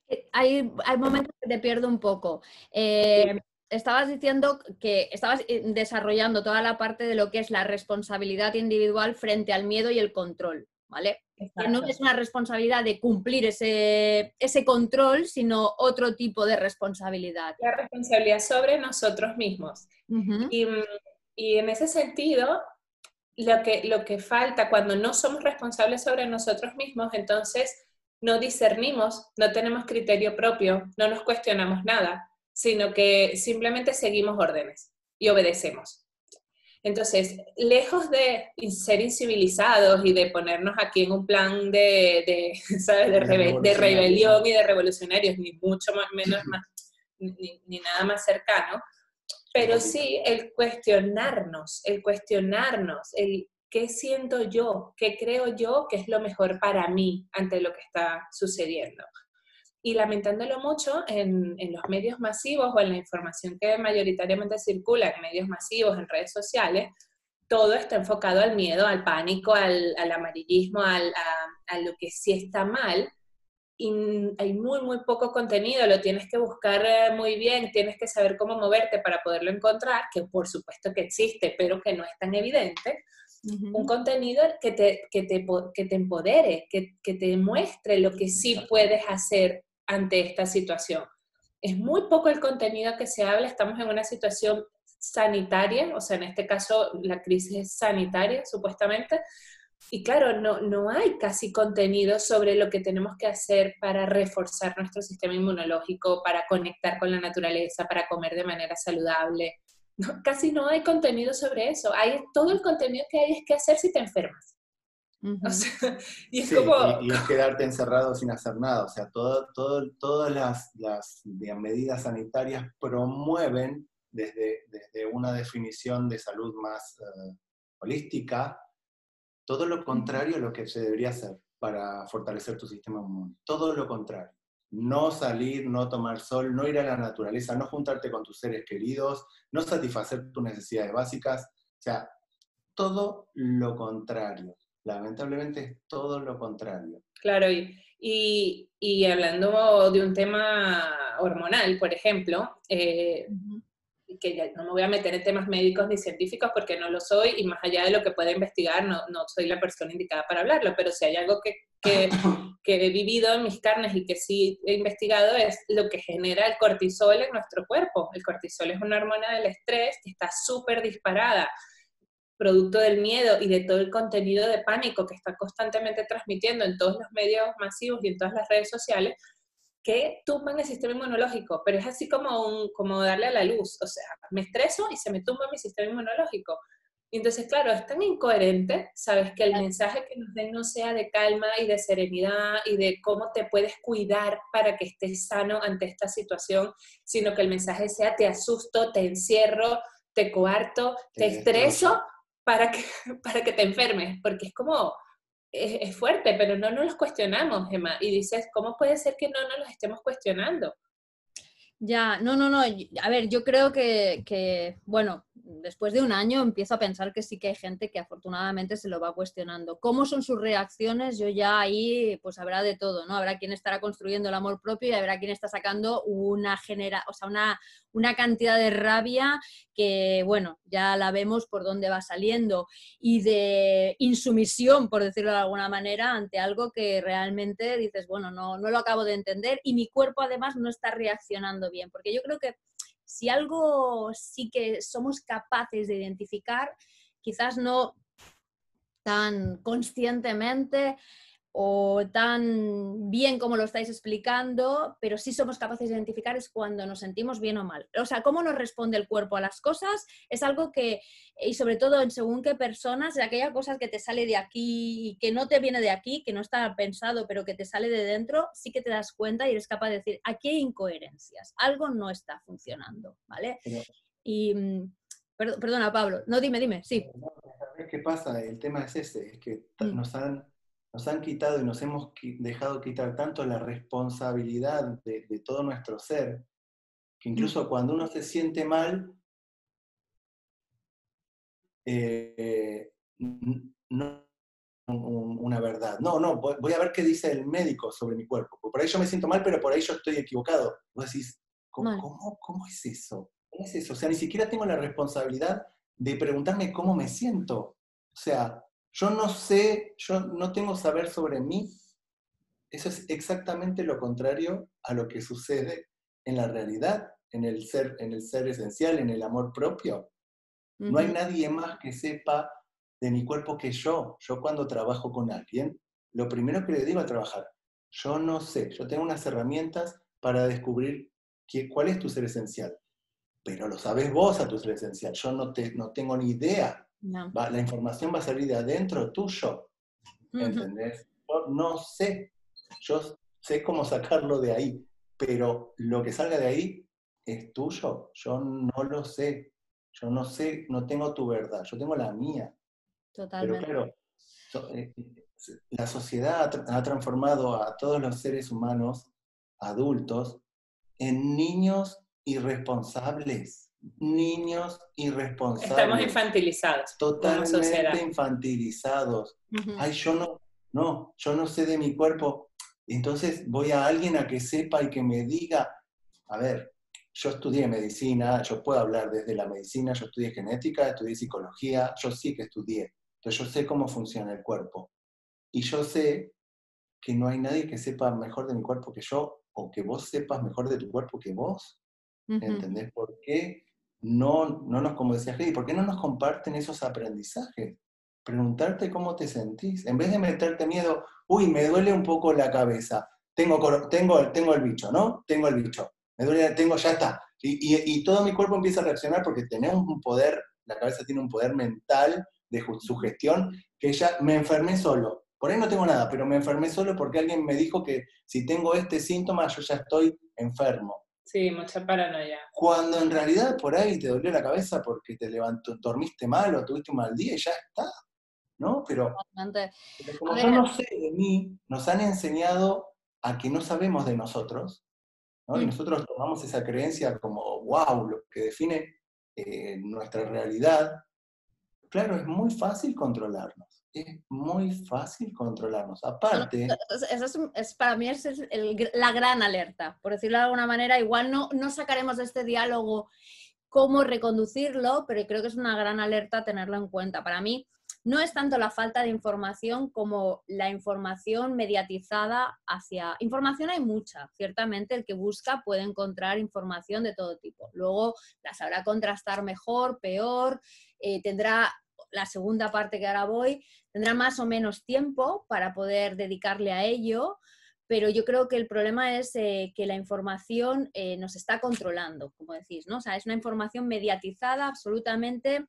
Eh, hay, hay momentos que te pierdo un poco. Eh, estabas diciendo que estabas desarrollando toda la parte de lo que es la responsabilidad individual frente al miedo y el control, ¿vale? Que no es una responsabilidad de cumplir ese, ese control, sino otro tipo de responsabilidad. La responsabilidad sobre nosotros mismos. y, y, en ese sentido, lo que, lo que falta cuando no somos responsables sobre nosotros mismos, entonces no discernimos, no tenemos criterio propio, no nos cuestionamos nada, sino que simplemente seguimos órdenes y obedecemos. Entonces, lejos de ser incivilizados y de ponernos aquí en un plan de, de, ¿sabes? de, rebelión y de revolucionarios, ni mucho más, menos más, ni, ni, nada más cercano, pero sí el cuestionarnos, el cuestionarnos, el qué siento yo, qué creo yo que es lo mejor para mí ante lo que está sucediendo y lamentándolo mucho en, en, los medios masivos o en la información que mayoritariamente circula en medios masivos, en redes sociales, todo está enfocado al miedo, al pánico, al, al amarillismo, al, a, a, lo que sí está mal. Y hay muy, muy poco contenido, lo tienes que buscar eh, muy bien, tienes que saber cómo moverte para poderlo encontrar, que por supuesto que existe, pero que no es tan evidente. Un contenido que te, que te, que te empodere, que, que te muestre lo que sí puedes hacer ante esta situación. Es muy poco el contenido que se habla, estamos en una situación sanitaria, o sea, en este caso la crisis es sanitaria, supuestamente, y claro, no, no hay casi contenido sobre lo que tenemos que hacer para reforzar nuestro sistema inmunológico, para conectar con la naturaleza, para comer de manera saludable. casi no hay contenido sobre eso. Hay, todo el contenido que hay es qué hacer si te enfermas. y es como... Y, es quedarte encerrado sin hacer nada. O sea, todo, todo, todas las, las medidas sanitarias promueven desde, desde, una definición de salud más eh, holística todo lo contrario a lo que se debería hacer para fortalecer tu sistema inmune. Todo lo contrario. No salir, no tomar sol, no ir a la naturaleza, no juntarte con tus seres queridos, no satisfacer tus necesidades básicas. O sea, todo lo contrario. Lamentablemente es todo lo contrario. Claro, y, y, hablando de un tema hormonal, por ejemplo, eh, que ya no me voy a meter en temas médicos ni científicos porque no lo soy y más allá de lo que pueda investigar, no, no soy la persona indicada para hablarlo, pero si hay algo que, que, que, he vivido en mis carnes y que sí he investigado es lo que genera el cortisol en nuestro cuerpo. El cortisol es una hormona del estrés que está súper disparada producto del miedo y de todo el contenido de pánico que está constantemente transmitiendo en todos los medios masivos y en todas las redes sociales, que tumban el sistema inmunológico, pero es así como, un, como darle a la luz, o sea, me estreso y se me tumba mi sistema inmunológico. Y entonces, claro, es tan incoherente, sabes, que el mensaje que nos den no sea de calma y de serenidad y de cómo te puedes cuidar para que estés sano ante esta situación, sino que el mensaje sea te asusto, te encierro, te coarto, te estreso para que, para que te enfermes, porque es como, es, fuerte, pero no nos los cuestionamos, Gemma, y dices, ¿cómo puede ser que no nos los estemos cuestionando? Ya, no, no, no. A ver, yo creo que, bueno, después de un año empiezo a pensar que sí que hay gente que afortunadamente se lo va cuestionando. ¿Cómo son sus reacciones? Yo ya ahí, pues habrá de todo, ¿no? Habrá quien estará construyendo el amor propio y habrá quien está sacando una genera, o sea, una, una cantidad de rabia que, bueno, ya la vemos por dónde va saliendo y de insumisión, por decirlo de alguna manera, ante algo que realmente dices, bueno, no, no lo acabo de entender y mi cuerpo además no está reaccionando bien, porque yo creo que si algo sí que somos capaces de identificar, quizás no tan conscientemente o tan bien como lo estáis explicando, pero sí somos capaces de identificar es cuando nos sentimos bien o mal. O sea, cómo nos responde el cuerpo a las cosas es algo que, y sobre todo en según qué personas, de aquellas cosas que te sale de aquí y que no te viene de aquí, que no está pensado, pero que te sale de dentro, sí que te das cuenta y eres capaz de decir, aquí hay incoherencias, algo no está funcionando, ¿vale? Y, mm, perdona, Pablo, no, dime, dime, sí. ¿Qué pasa? El tema es ese, es que mm. nos han nos han quitado y nos hemos dejado quitar tanto la responsabilidad de, todo nuestro ser, que incluso cuando uno se siente mal, eh, no una verdad. No, no, voy a ver qué dice el médico sobre mi cuerpo. Por ahí yo me siento mal, pero por ahí yo estoy equivocado. Vos decís, ¿cómo, cómo es eso? ¿Cómo es eso? O sea, ni siquiera tengo la responsabilidad de preguntarme cómo me siento. O sea, yo no sé, yo no tengo saber sobre mí. Eso es exactamente lo contrario a lo que sucede en la realidad, en el ser, en el ser esencial, en el amor propio. No hay nadie más que sepa de mi cuerpo que yo. Yo cuando trabajo con alguien, lo primero que le digo a trabajar, yo no sé, yo tengo unas herramientas para descubrir cuál es tu ser esencial. Pero lo sabes vos a tu ser esencial. Yo no, te, no tengo ni idea la información va a salir de adentro tuyo. ¿Entendés? Yo no sé. Yo sé cómo sacarlo de ahí. Pero lo que salga de ahí es tuyo. Yo no lo sé. Yo no sé, no tengo tu verdad. Yo tengo la mía. Totalmente. Pero claro, eh, la sociedad ha transformado a todos los seres humanos, adultos, en niños irresponsables niños irresponsables. Estamos infantilizados. Totalmente infantilizados. Ay, yo no, no, yo no sé de mi cuerpo. Entonces voy a alguien a que sepa y que me diga, a ver, yo estudié medicina, yo puedo hablar desde la medicina, yo estudié genética, estudié psicología, yo sí que estudié. Entonces yo sé cómo funciona el cuerpo. Y yo sé que no hay nadie que sepa mejor de mi cuerpo que yo, o que vos sepas mejor de tu cuerpo que vos. ¿Entendés por qué? No, no nos, como decía Heidi, ¿por qué no nos comparten esos aprendizajes? Preguntarte cómo te sentís. En vez de meterte miedo, uy, me duele un poco la cabeza, tengo, tengo, tengo el bicho, ¿no? Tengo el bicho, me duele, tengo, ya está. Y, todo mi cuerpo empieza a reaccionar porque tenemos un poder, la cabeza tiene un poder mental de sugestión, que ya me enfermé solo. Por ahí no tengo nada, pero me enfermé solo porque alguien me dijo que si tengo este síntoma yo ya estoy enfermo. Sí, mucha paranoia. Cuando en realidad por ahí te dolió la cabeza porque te levantó, dormiste mal o tuviste un mal día y ya está. ¿No? Pero, como yo no sé de mí, nos han enseñado a que no sabemos de nosotros, ¿no? Y mm. nosotros tomamos esa creencia como, wow, lo que define eh, nuestra realidad. Claro, es muy fácil controlarnos es muy fácil controlarnos. Aparte... Eso es, para mí es la gran alerta, por decirlo de alguna manera. Igual no, no sacaremos de este diálogo cómo reconducirlo, pero creo que es una gran alerta tenerlo en cuenta. Para mí no es tanto la falta de información como la información mediatizada hacia... Información hay mucha, ciertamente el que busca puede encontrar información de todo tipo. Luego la sabrá contrastar mejor, peor, eh, tendrá la segunda parte que ahora voy, tendrán más o menos tiempo para poder dedicarle a ello, pero yo creo que el problema es eh, que la información eh, nos está controlando, como decís, ¿no? O sea, es una información mediatizada absolutamente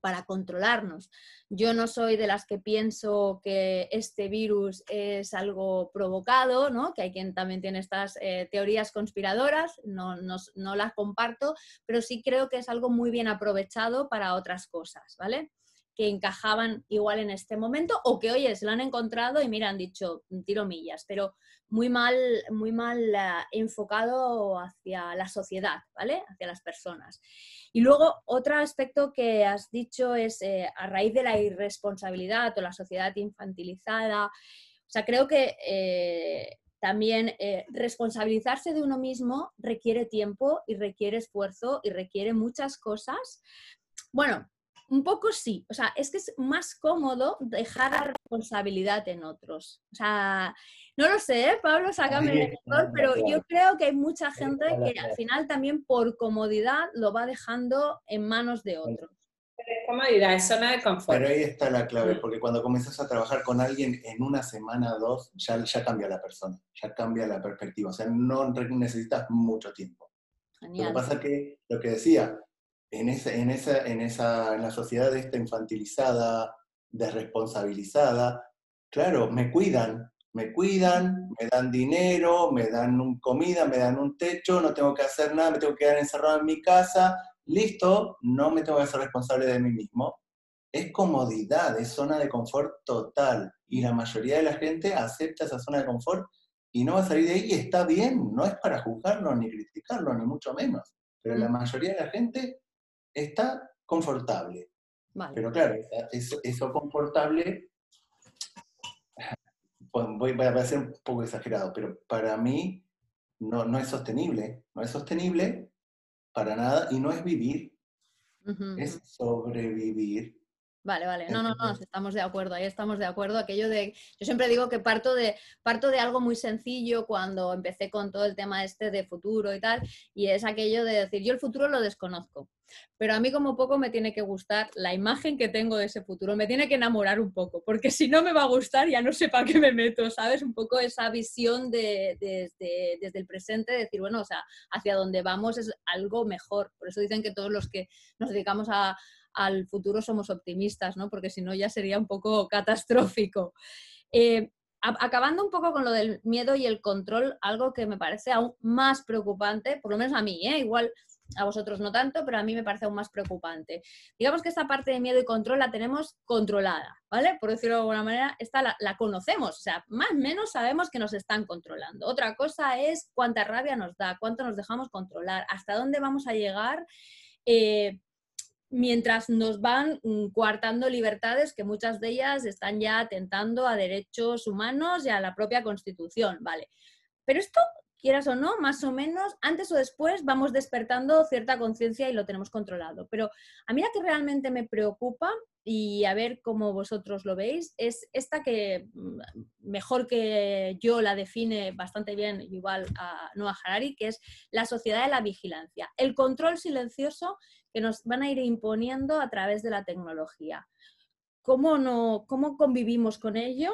para controlarnos. Yo no soy de las que pienso que este virus es algo provocado, ¿no? que hay quien también tiene estas eh, teorías conspiradoras, no, no, las comparto, pero sí creo que es algo muy bien aprovechado para otras cosas, ¿vale? que encajaban igual en este momento o que, oye, se lo han encontrado y mira, han dicho tiro millas, pero muy mal, muy mal eh, enfocado hacia la sociedad, ¿vale? Hacia las personas. Y luego, otro aspecto que has dicho es eh, a raíz de la irresponsabilidad o la sociedad infantilizada. O sea, creo que eh, también responsabilizarse de uno mismo requiere tiempo y requiere esfuerzo y requiere muchas cosas. Bueno, un poco sí, o sea, es que es más cómodo dejar la responsabilidad en otros. O sea, no lo sé, ¿eh? Pablo, sácame el mejor, pero yo creo que hay mucha gente que al final también por comodidad lo va dejando en manos de otros. Es comodidad, es zona de confort. Pero ahí está la clave, porque cuando comienzas a trabajar con alguien en una semana o dos, ya, ya cambia la persona, ya cambia la perspectiva, o sea, no necesitas mucho tiempo. Lo que pasa es que, lo que decía, en, esa, en, esa, en, esa, en la sociedad esta infantilizada, desresponsabilizada, claro, me cuidan, me cuidan, me dan dinero, me dan comida, me dan un techo, no tengo que hacer nada, me tengo que quedar encerrado en mi casa, listo, no me tengo que hacer responsable de mí mismo. Es comodidad, es zona de confort total. Y la mayoría de la gente acepta esa zona de confort y no va a salir de ahí y está bien, no es para juzgarlo ni criticarlo, ni mucho menos. Pero la mayoría de la gente está confortable. Pero claro, eso, confortable, voy, a ser un poco exagerado, pero para mí no, no es sostenible, no es sostenible para nada y no es vivir, es sobrevivir. Vale, vale. No, no, no, estamos de acuerdo, ahí estamos de acuerdo. Aquello de, yo siempre digo que parto de, parto de algo muy sencillo cuando empecé con todo el tema este de futuro y tal, y es aquello de decir, yo el futuro lo desconozco, pero a mí como poco me tiene que gustar la imagen que tengo de ese futuro, me tiene que enamorar un poco, porque si no me va a gustar ya no sé para qué me meto, ¿sabes? Un poco esa visión de, desde, desde el presente, decir, bueno, o sea, hacia dónde vamos es algo mejor. Por eso dicen que todos los que nos dedicamos a al futuro somos optimistas, ¿no? Porque si no ya sería un poco catastrófico. Eh, acabando un poco con lo del miedo y el control, algo que me parece aún más preocupante, por lo menos a mí, ¿eh? igual a vosotros no tanto, pero a mí me parece aún más preocupante. Digamos que esta parte de miedo y control la tenemos controlada, ¿vale? Por decirlo de alguna manera, esta la, conocemos, o sea, más o menos sabemos que nos están controlando. Otra cosa es cuánta rabia nos da, cuánto nos dejamos controlar, hasta dónde vamos a llegar. Eh, mientras nos van mm, coartando libertades que muchas de ellas están ya atentando a derechos humanos y a la propia Constitución, ¿vale? Pero esto, quieras o no, más o menos, antes o después vamos despertando cierta conciencia y lo tenemos controlado. Pero a mí la que realmente me preocupa, y a ver cómo vosotros lo veis, es esta que mm, mejor que yo la define bastante bien, igual a Noah Harari, que es la sociedad de la vigilancia. El control silencioso que nos van a ir imponiendo a través de la tecnología. ¿Cómo, no, cómo convivimos con ello?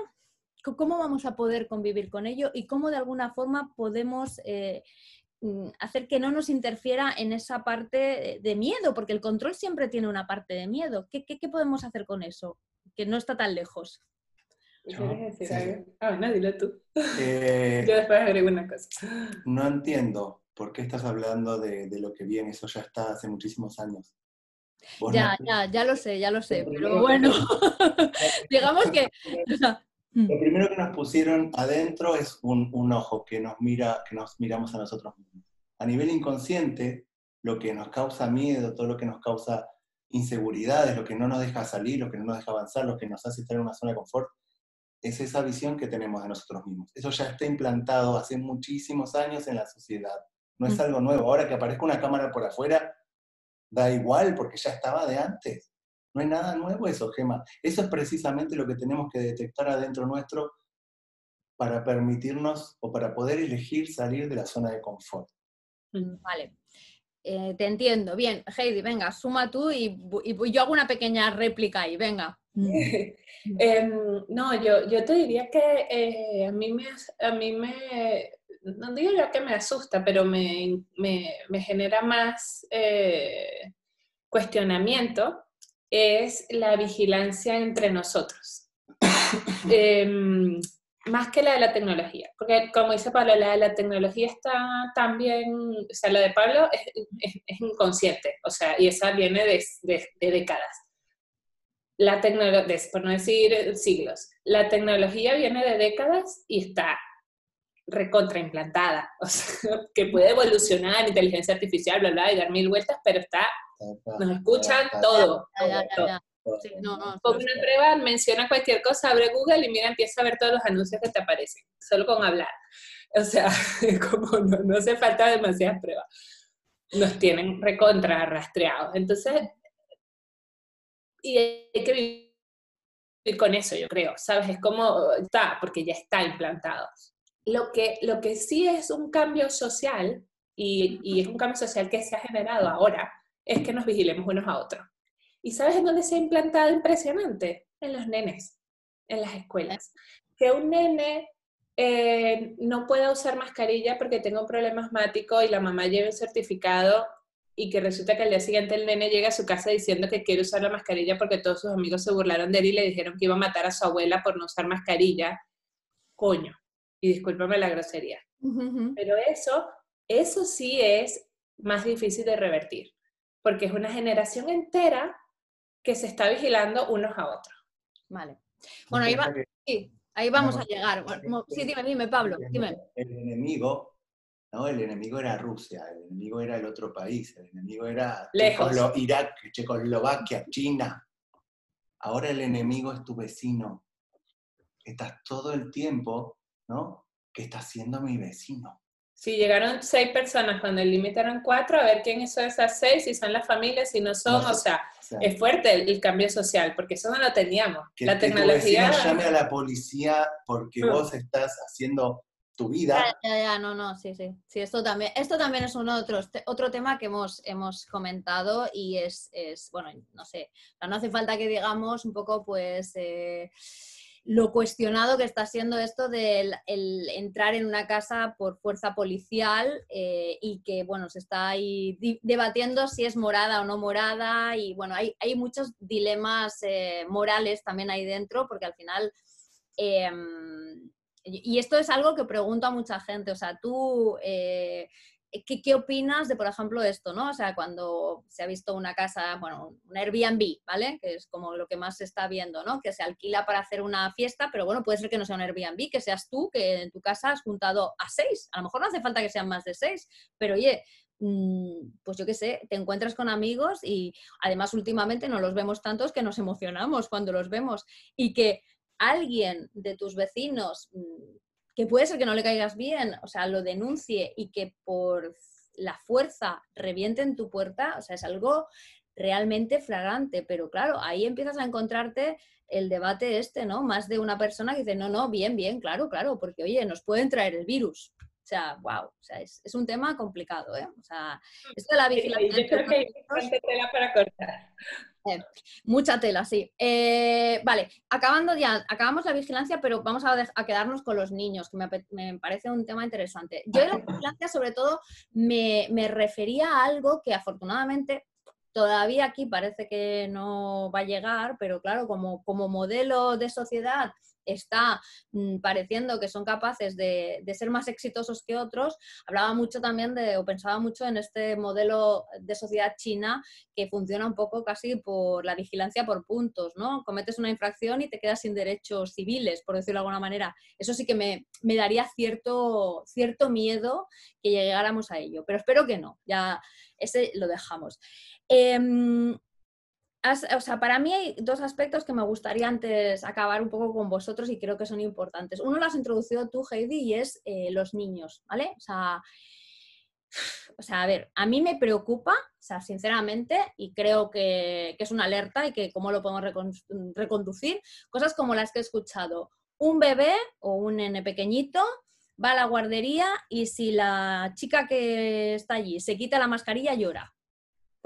¿Cómo vamos a poder convivir con ello? ¿Y cómo de alguna forma podemos eh, mm, hacer que no nos interfiera en esa parte de miedo? Porque el control siempre tiene una parte de miedo. ¿Qué, qué, podemos hacer con eso? Que no está tan lejos. ¿Quieres decir Ah, no, dilo tú. Eh, Yo después agrego una cosa. No entiendo. ¿Por qué estás hablando de, lo que viene? Eso ya está hace muchísimos años. Ya, ya, ya lo sé, ya lo sé, pero bueno, digamos que... lo primero que nos pusieron adentro es un, ojo que nos mira, que nos miramos a nosotros mismos. A nivel inconsciente, lo que nos causa miedo, todo lo que nos causa inseguridades, lo que no nos deja salir, lo que no nos deja avanzar, lo que nos hace estar en una zona de confort, es esa visión que tenemos de nosotros mismos. Eso ya está implantado hace muchísimos años en la sociedad no es algo nuevo. Ahora que aparezca una cámara por afuera, da igual porque ya estaba de antes. No hay nada nuevo eso, Gema. Eso es precisamente lo que tenemos que detectar adentro nuestro para permitirnos o para poder elegir salir de la zona de confort. Vale. eh, te entiendo. Bien, Heidi, venga, suma tú y, yo hago una pequeña réplica ahí, venga. Em, no, yo, yo te diría que eh, a, mí me, a mí me, no digo ya que me asusta, pero me, me, me genera más eh, cuestionamiento, es la vigilancia entre nosotros. Em, más que la de la tecnología, porque como dice Pablo, la de la tecnología está también, o sea, la de Pablo es, inconsciente, o sea, y esa viene de, de, décadas. La tecnología, por no decir siglos, la tecnología viene de décadas y está recontraimplantada, o sea, que puede evolucionar, inteligencia artificial, bla, bla, y dar mil vueltas, pero está, nos escuchan todo. todo. una prueba, menciona cualquier cosa, abre Google y mira, empieza a ver todos los anuncios que te aparecen, solo con hablar. O sea, como no, no hace falta demasiadas pruebas. Nos tienen recontra rastreados. Entonces, y hay que vivir con eso, yo creo, ¿sabes? Es como está, porque ya está implantado. Lo que, lo que sí es un cambio social, y, es un cambio social que se ha generado ahora, es que nos vigilemos unos a otros. ¿Y sabes en dónde se ha implantado impresionante? En los nenes, en las escuelas. Que un nene eh, no pueda usar mascarilla porque tenga un problema asmático y la mamá lleve un certificado y que resulta que al día siguiente el nene llega a su casa diciendo que quiere usar la mascarilla porque todos sus amigos se burlaron de él y le dijeron que iba a matar a su abuela por no usar mascarilla. Coño. Y discúlpame la grosería. Pero eso, eso sí es más difícil de revertir, porque es una generación entera que se está vigilando unos a otros. Vale. Bueno, ahí, sí, ahí vamos a llegar. sí, dime, dime, Pablo, dime. El enemigo, ¿no? El enemigo era Rusia, el enemigo era el otro país, el enemigo era Lejos. Irak, Checoslovaquia, China. Ahora el enemigo es tu vecino. Estás todo el tiempo, ¿no? ¿Qué está haciendo mi vecino? Si llegaron seis personas cuando el límite eran cuatro, a ver quién son esas seis, si son las familias, si no son, o sea, es fuerte el, cambio social, porque eso no lo teníamos. Que, la tecnología... Tu llame a la policía porque mm. vos estás haciendo tu vida. Ya, ya, ya, no, no, sí, sí. Sí, esto también, esto también es un otro, otro tema que hemos, hemos comentado y es, es, bueno, no sé, no hace falta que digamos un poco, pues... Eh, lo cuestionado que está siendo esto del el entrar en una casa por fuerza policial eh, y que, bueno, se está ahí debatiendo si es morada o no morada y, bueno, hay, hay muchos dilemas eh, morales también ahí dentro porque al final... Em, y esto es algo que pregunto a mucha gente, o sea, tú eh, ¿Qué, ¿Qué, opinas de, por ejemplo, esto, no? O sea, cuando se ha visto una casa, bueno, un Airbnb, ¿vale? Que es como lo que más se está viendo, ¿no? Que se alquila para hacer una fiesta, pero bueno, puede ser que no sea un Airbnb, que seas tú, que en tu casa has juntado a seis. A lo mejor no hace falta que sean más de seis, pero oye, mm, pues yo qué sé, te encuentras con amigos y además últimamente no los vemos tantos que nos emocionamos cuando los vemos y que alguien de tus vecinos mm, que puede ser que no le caigas bien, o sea, lo denuncie y que por la fuerza reviente en tu puerta, o sea, es algo realmente flagrante, pero claro, ahí empiezas a encontrarte el debate este, ¿no? Más de una persona que dice, no, no, bien, bien, claro, claro, porque oye, nos pueden traer el virus. O sea, wow, o sea, es, un tema complicado, ¿eh? O sea, esto de la vigilancia... yo creo que hay tela para cortar. Mucha tela, sí. Eh, vale, acabando ya, acabamos la vigilancia, pero vamos a, quedarnos con los niños, que me, parece un tema interesante. Yo en la vigilancia, sobre todo, me, me refería a algo que afortunadamente todavía aquí parece que no va a llegar, pero claro, como, como modelo de sociedad está mm, pareciendo que son capaces de, ser más exitosos que otros, hablaba mucho también de, o pensaba mucho en este modelo de sociedad china que funciona un poco casi por la vigilancia por puntos, ¿no? Cometes una infracción y te quedas sin derechos civiles, por decirlo de alguna manera. Eso sí que me, daría cierto, cierto miedo que llegáramos a ello, pero espero que no, ya ese lo dejamos. O sea, para mí hay dos aspectos que me gustaría antes acabar un poco con vosotros y creo que son importantes. Uno lo has introducido tú, Heidi, y es eh, los niños, ¿vale? O sea, o sea, a ver, a mí me preocupa, o sea, sinceramente, y creo que, es una alerta y que cómo lo podemos reconducir, cosas como las que he escuchado. Un bebé o un nene pequeñito va a la guardería y si la chica que está allí se quita la mascarilla, llora.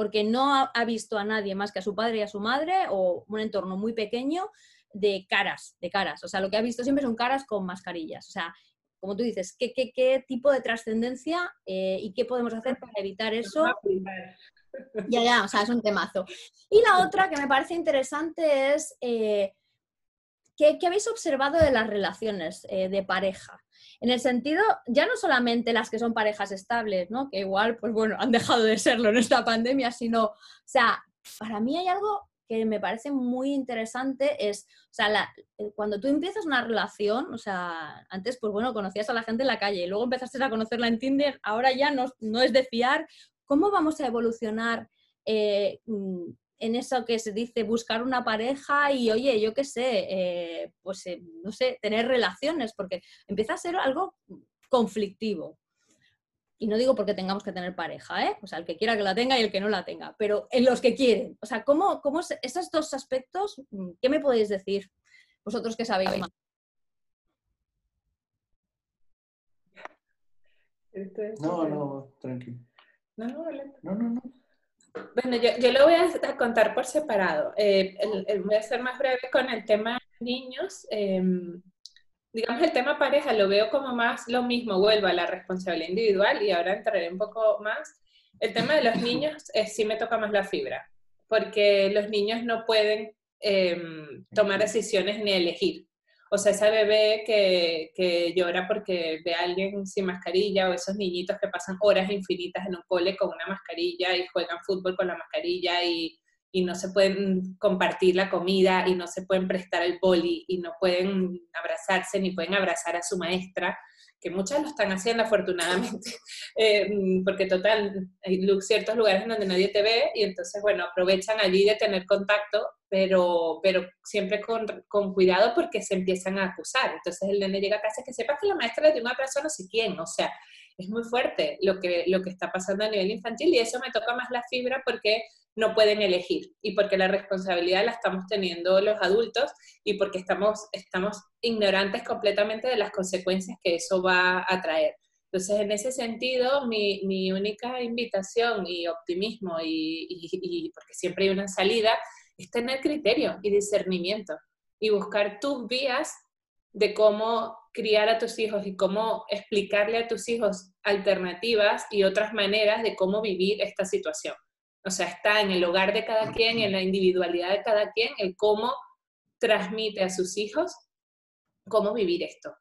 Porque no ha, visto a nadie más que a su padre y a su madre o un entorno muy pequeño de caras, de caras. O sea, lo que ha visto siempre son caras con mascarillas. O sea, como tú dices, ¿qué, qué, tipo de trascendencia eh, y qué podemos hacer para evitar eso? Ya, ya, o sea, es un temazo. Y la otra que me parece interesante es eh, ¿qué, habéis observado de las relaciones eh, de pareja? En el sentido, ya no solamente las que son parejas estables, ¿no? Que igual, pues bueno, han dejado de serlo en esta pandemia, sino, o sea, para mí hay algo que me parece muy interesante es, o sea, eh, cuando tú empiezas una relación, o sea, antes, pues bueno, conocías a la gente en la calle, y luego empezaste a conocerla en Tinder, ahora ya no, no es de fiar, ¿Cómo vamos a evolucionar eh, mm, en eso que se dice buscar una pareja y, oye, yo qué sé, eh, pues eh, no sé, tener relaciones? Porque empieza a ser algo conflictivo. Y no digo porque tengamos que tener pareja, ¿eh? O sea, el que quiera que la tenga y el que no la tenga, pero en los que quieren. O sea, ¿cómo, cómo esos dos aspectos, mm, qué me podéis decir vosotros que sabéis más? No, no, tranquilo. No, no, no, no. Bueno, yo, lo voy a, contar por separado. Eh, voy a ser más breve con el tema niños. Em, digamos, el tema pareja lo veo como más lo mismo, vuelvo a la responsabilidad individual y ahora entraré un poco más. El tema de los niños eh, sí me toca más la fibra, porque los niños no pueden em, tomar decisiones ni elegir. O sea, esa bebé que, llora porque ve a alguien sin mascarilla o esos niñitos que pasan horas infinitas en un cole con una mascarilla y juegan fútbol con la mascarilla y, y no se pueden compartir la comida y no se pueden prestar el boli y no pueden abrazarse ni pueden abrazar a su maestra que muchas lo están haciendo afortunadamente, eh, porque total, hay ciertos lugares en donde nadie te ve y entonces, bueno, aprovechan allí de tener contacto, pero, pero siempre con, con cuidado porque se empiezan a acusar. Entonces el nene llega a casa que sepa que la maestra le dio una persona no sé quién, o sea, es muy fuerte lo que, lo que está pasando a nivel infantil y eso me toca más la fibra porque no pueden elegir y porque la responsabilidad la estamos teniendo los adultos y porque estamos, estamos ignorantes completamente de las consecuencias que eso va a traer. Entonces, en ese sentido, mi, mi única invitación y optimismo, y, y, porque siempre hay una salida, es tener criterio y discernimiento y buscar tus vías de cómo criar a tus hijos y cómo explicarle a tus hijos alternativas y otras maneras de cómo vivir esta situación. O sea, está en el hogar de cada quien, en la individualidad de cada quien, el cómo transmite a sus hijos cómo vivir esto.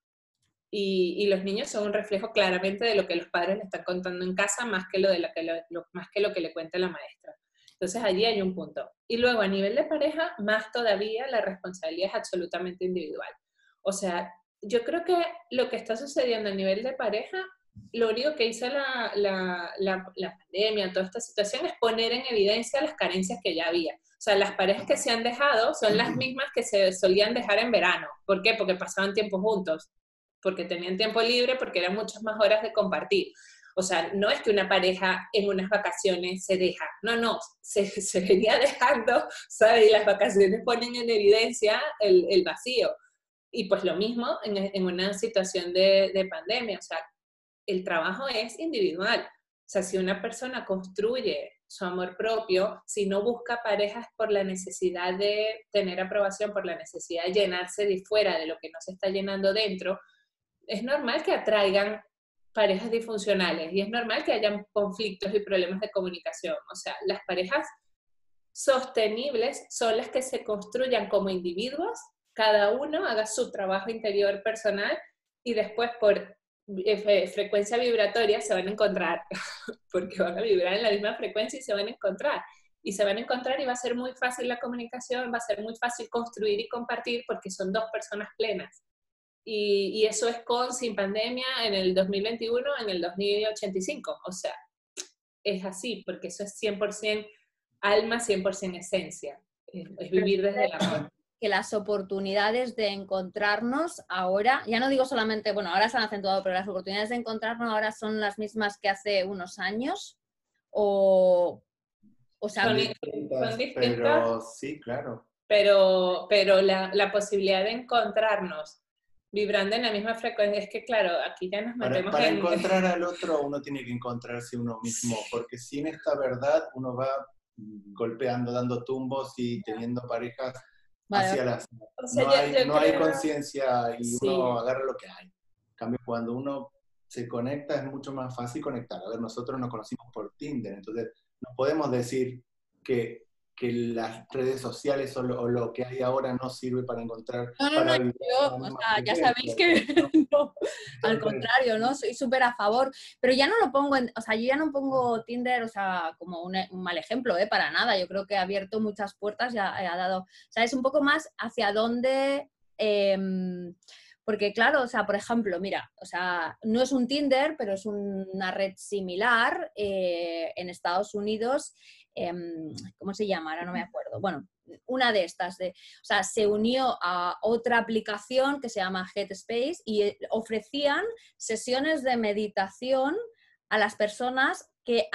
Y, los niños son un reflejo claramente de lo que los padres le están contando en casa, más que lo, de que más que lo que le cuenta la maestra. Entonces allí hay un punto. Y luego a nivel de pareja, más todavía la responsabilidad es absolutamente individual. O sea, yo creo que lo que está sucediendo a nivel de pareja lo único que hizo la, la, la, pandemia, toda esta situación, es poner en evidencia las carencias que ya había. O sea, las parejas que se han dejado son las mismas que se solían dejar en verano. ¿Por qué? Porque pasaban tiempo juntos, porque tenían tiempo libre, porque eran muchas más horas de compartir. O sea, no es que una pareja en unas vacaciones se deja, no, no, se, se venía dejando, ¿sabes? Y las vacaciones ponen en evidencia el, el vacío. Y pues lo mismo en, en una situación de, de pandemia, o sea, el trabajo es individual. O sea, si una persona construye su amor propio, si no busca parejas por la necesidad de tener aprobación, por la necesidad de llenarse de fuera de lo que no se está llenando dentro, es normal que atraigan parejas disfuncionales y es normal que hayan conflictos y problemas de comunicación. O sea, las parejas sostenibles son las que se construyan como individuos, cada uno haga su trabajo interior personal y después por frecuencia vibratoria se van a encontrar, porque van a vibrar en la misma frecuencia y se van a encontrar. Y se van a encontrar y va a ser muy fácil la comunicación, va a ser muy fácil construir y compartir porque son dos personas plenas. Y, eso es con, sin pandemia, en el 2021, en el 2085. O sea, es así, porque eso es 100% alma, 100% esencia. Es, vivir desde el amor que las oportunidades de encontrarnos ahora, ya no digo solamente, bueno, ahora se han acentuado, pero las oportunidades de encontrarnos ahora son las mismas que hace unos años o, o sea, son, distintas, pero sí, claro. Pero, pero la, la, posibilidad de encontrarnos vibrando en la misma frecuencia. Es que, claro, aquí ya nos metemos para, en... encontrar al otro, uno tiene que encontrarse uno mismo, porque sin esta verdad uno va golpeando, dando tumbos y teniendo parejas hacia las... no hay, conciencia y uno agarra lo que hay. En cambio, cuando uno se conecta es mucho más fácil conectar. A ver, nosotros nos conocimos por Tinder, entonces no podemos decir que que las redes sociales o lo, que hay ahora no sirve para encontrar... No, no, no, yo, o sea, ya sabéis que no, al contrario, ¿no? Soy súper a favor, pero ya no lo pongo, en, o sea, yo ya no pongo Tinder, o sea, como un, mal ejemplo, ¿eh? Para nada, yo creo que ha abierto muchas puertas y ha, ha dado, o sea, es un poco más hacia dónde... Em, porque claro, o sea, por ejemplo, mira, o sea, no es un Tinder, pero es una red similar eh, en Estados Unidos Em, ¿cómo se llama? Ahora no me acuerdo. Bueno, una de estas, de, o sea, se unió a otra aplicación que se llama Headspace y eh, ofrecían sesiones de meditación a las personas que,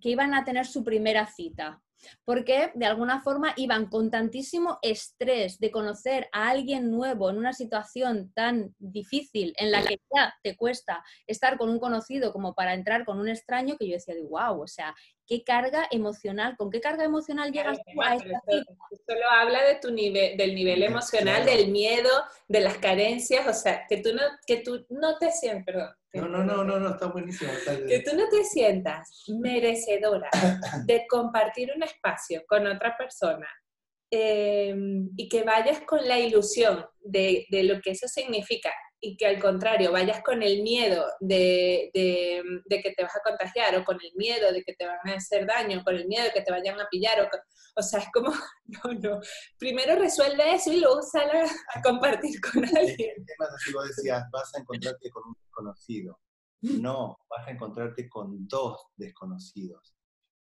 que iban a tener su primera cita porque de alguna forma iban con tantísimo estrés de conocer a alguien nuevo en una situación tan difícil en la que ya te cuesta estar con un conocido como para entrar con un extraño que yo decía, wow, o sea, qué carga emocional, con qué carga emocional llegas tú a esta cita. Solo habla de tu nivel, del nivel emocional, del miedo, de las carencias, o sea, que tú no, que tú no te sientes, perdón, no, no, no, no, no, está buenísimo. Que tú no te sientas merecedora de compartir un espacio con otra persona eh, y que vayas con la ilusión de, de, lo que eso significa y que al contrario vayas con el miedo de, de, que te vas a contagiar o con el miedo de que te van a hacer daño, con el miedo de que te vayan a pillar, o, o sea, es como, no, no, primero resuelve eso y luego sale a compartir con alguien. El tema es vos decías, vas a encontrarte con un desconocido. No, vas a encontrarte con dos desconocidos,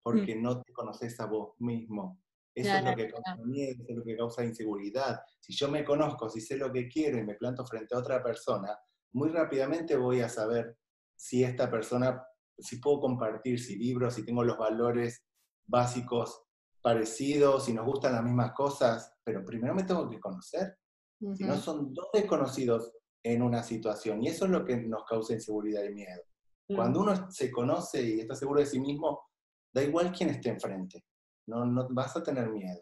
porque mm. no te conoces a vos mismo. Eso es lo que causa miedo, eso es lo que causa inseguridad. Si yo me conozco, si sé lo que quiero y me planto frente a otra persona, muy rápidamente voy a saber si esta persona, si puedo compartir, si vibro, si tengo los valores básicos parecidos, si nos gustan las mismas cosas, pero primero me tengo que conocer. Si no, son dos desconocidos en una situación. Y eso es lo que nos causa inseguridad y miedo. Cuando uno se conoce y está seguro de sí mismo, da igual quién esté enfrente no, no vas a tener miedo.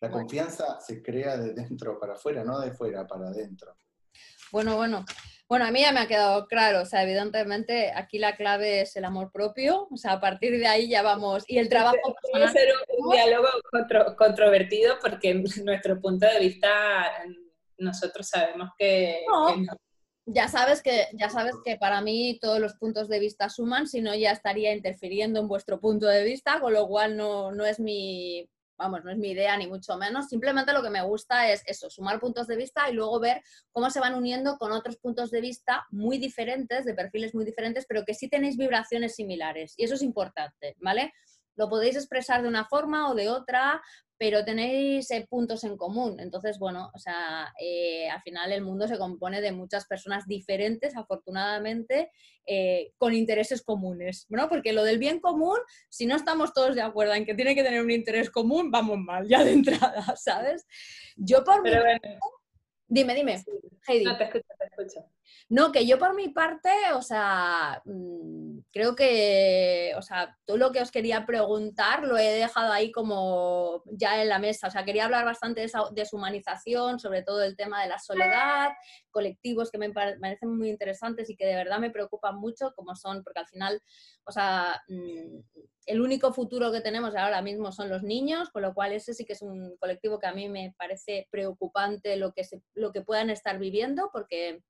La confianza se crea de dentro para afuera, no de fuera para adentro. Bueno, bueno. Bueno, a mí ya me ha quedado claro, o sea, evidentemente aquí la clave es el amor propio, o sea, a partir de ahí ya vamos, y el trabajo... Puede ser un, diálogo controvertido porque en nuestro punto de vista nosotros sabemos que ya sabes que ya sabes que para mí todos los puntos de vista suman, si no ya estaría interfiriendo en vuestro punto de vista, con lo cual no, no es mi vamos, no es mi idea ni mucho menos, simplemente lo que me gusta es eso, sumar puntos de vista y luego ver cómo se van uniendo con otros puntos de vista muy diferentes, de perfiles muy diferentes, pero que sí tenéis vibraciones similares y eso es importante, ¿vale? Lo podéis expresar de una forma o de otra, pero tenéis eh, puntos en común. Entonces, bueno, o sea, eh, al final el mundo se compone de muchas personas diferentes, afortunadamente, eh, con intereses comunes, ¿no? Porque lo del bien común, si no estamos todos de acuerdo en que tiene que tener un interés común, vamos mal, ya de entrada, ¿sabes? Yo por mi... Dime, dime, Heidi. No, te escucho, te escucho. No, que yo por mi parte, o sea, mm, creo que, o sea, todo lo que os quería preguntar lo he dejado ahí como ya en la mesa. O sea, quería hablar bastante de esa deshumanización, sobre todo el tema de la soledad, colectivos que me parecen muy interesantes y que de verdad me preocupan mucho, como son, porque al final, o sea, mm, el único futuro que tenemos ahora mismo son los niños, con lo cual ese sí que es un colectivo que a mí me parece preocupante lo que, lo que puedan estar viviendo, porque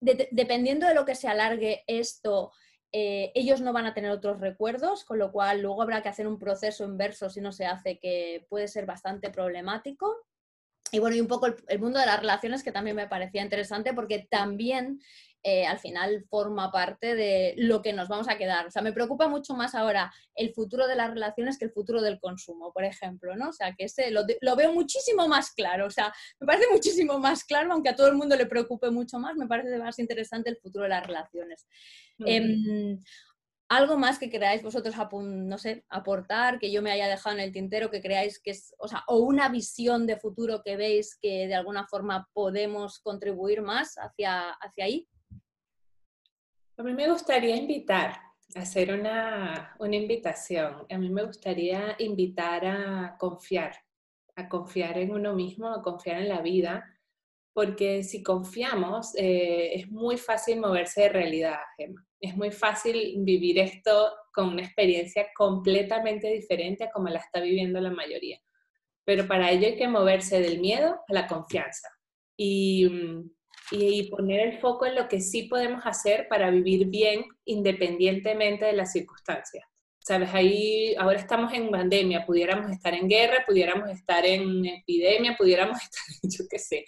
dependiendo de lo que se alargue esto, eh, ellos no van a tener otros recuerdos, con lo cual luego habrá que hacer un proceso inverso si no se hace, que puede ser bastante problemático. Y bueno, y un poco el, mundo de las relaciones que también me parecía interesante porque también eh, al final forma parte de lo que nos vamos a quedar. O sea, me preocupa mucho más ahora el futuro de las relaciones que el futuro del consumo, por ejemplo, ¿no? O sea, que ese lo, veo muchísimo más claro. O sea, me parece muchísimo más claro, aunque a todo el mundo le preocupe mucho más, me parece más interesante el futuro de las relaciones. Em, algo más que queráis vosotros, no sé, aportar, que yo me haya dejado en el tintero, que creáis que es, o sea, o una visión de futuro que veis que de alguna forma podemos contribuir más hacia, hacia ahí. A mí me gustaría invitar, hacer una, una invitación. A mí me gustaría invitar a confiar, a confiar en uno mismo, a confiar en la vida, porque si confiamos eh, es muy fácil moverse de realidad, Gemma. Es muy fácil vivir esto con una experiencia completamente diferente a como la está viviendo la mayoría. Pero para ello hay que moverse del miedo a la confianza y, y poner el foco en lo que sí podemos hacer para vivir bien independientemente de las circunstancias. ¿sabes? Ahí ahora estamos en pandemia, pudiéramos estar en guerra, pudiéramos estar en epidemia, pudiéramos estar, yo qué sé,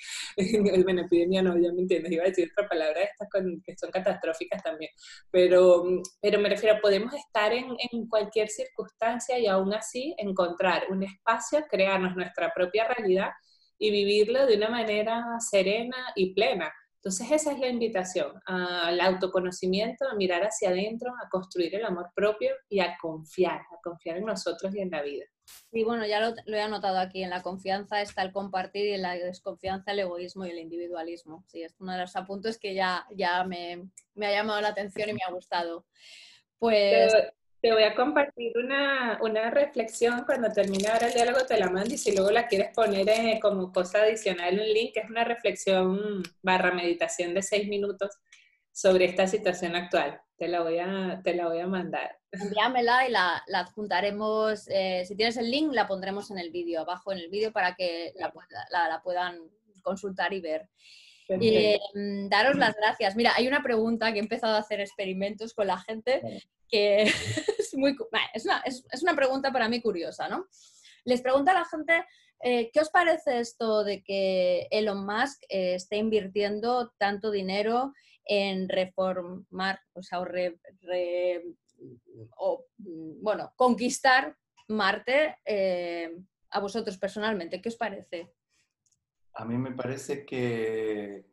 bueno, epidemia no, ya me entiendes, iba a decir otra palabra estas que son catastróficas también, pero, pero me refiero, podemos estar en, en cualquier circunstancia y aún así encontrar un espacio, crearnos nuestra propia realidad y vivirlo de una manera serena y plena. Entonces esa es la invitación, al autoconocimiento, a mirar hacia adentro, a construir el amor propio y a confiar, a confiar en nosotros y en la vida. Y bueno, ya lo, he anotado aquí, en la confianza está el compartir y en la desconfianza el egoísmo y el individualismo. Sí, es uno de los apuntes que ya, ya me, me ha llamado la atención y me ha gustado. Pues... Te voy a compartir una, una, reflexión cuando termine ahora el diálogo, te la mando y si luego la quieres poner eh, como cosa adicional un link, es una reflexión barra meditación de seis minutos sobre esta situación actual. Te la voy a, te la voy a mandar. Envíamela y la, la adjuntaremos, eh, si tienes el link, la pondremos en el vídeo, abajo en el vídeo para que la, la, la puedan consultar y ver. Eh, daros las gracias. Mira, hay una pregunta que he empezado a hacer experimentos con la gente que es muy... Es una, es, una pregunta para mí curiosa, ¿no? Les pregunta a la gente, eh, ¿qué os parece esto de que Elon Musk eh, esté invirtiendo tanto dinero en reformar, o sea, o, bueno, conquistar Marte a vosotros personalmente? ¿Qué os parece? A mí me parece que...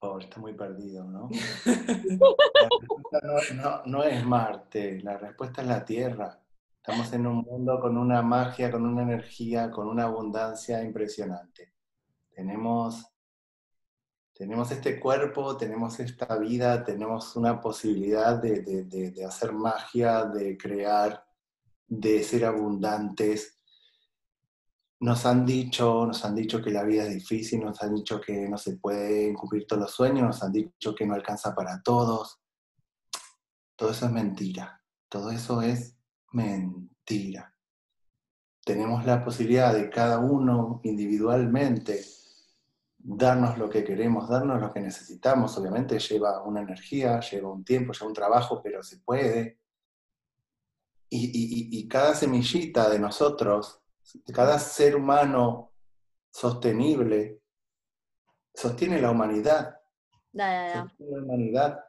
Oh, está muy perdido, ¿no? Respuesta no, es Marte, la respuesta es la Tierra. Estamos en un mundo con una magia, con una energía, con una abundancia impresionante. Tenemos, tenemos este cuerpo, tenemos esta vida, tenemos una posibilidad de hacer magia, de crear, de ser abundantes, nos han dicho, nos han dicho que la vida es difícil, nos han dicho que no se pueden cumplir todos los sueños, nos han dicho que no alcanza para todos. Todo eso es mentira. Todo eso es mentira. Tenemos la posibilidad de cada uno individualmente darnos lo que queremos, darnos lo que necesitamos. Obviamente lleva una energía, lleva un tiempo, lleva un trabajo, pero se puede. Y, y cada semillita de nosotros cada ser humano sostenible sostiene la humanidad. Sostiene la humanidad.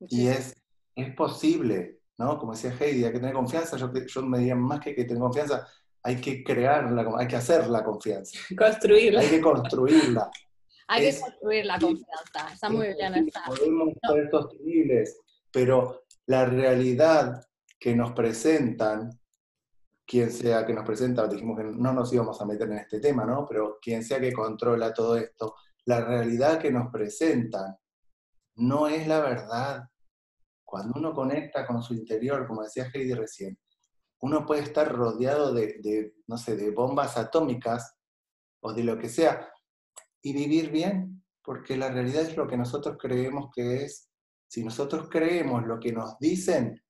Y es, es posible, ¿no? Como decía Heidi, hay que tener confianza. Yo, yo me diría más que que tener confianza, hay que crearla, hay que hacer la confianza. Construirla. Hay que construirla. hay que construir la confianza. Está muy bien. Podemos ser sostenibles, pero la realidad que nos presentan quien sea que nos presenta, dijimos que no nos íbamos a meter en este tema, ¿no? Pero quien sea que controla todo esto, la realidad que nos presentan no es la verdad. Cuando uno conecta con su interior, como decía Heidi recién, uno puede estar rodeado de, no sé, de bombas atómicas o de lo que sea y vivir bien, porque la realidad es lo que nosotros creemos que es. Si nosotros creemos lo que nos dicen,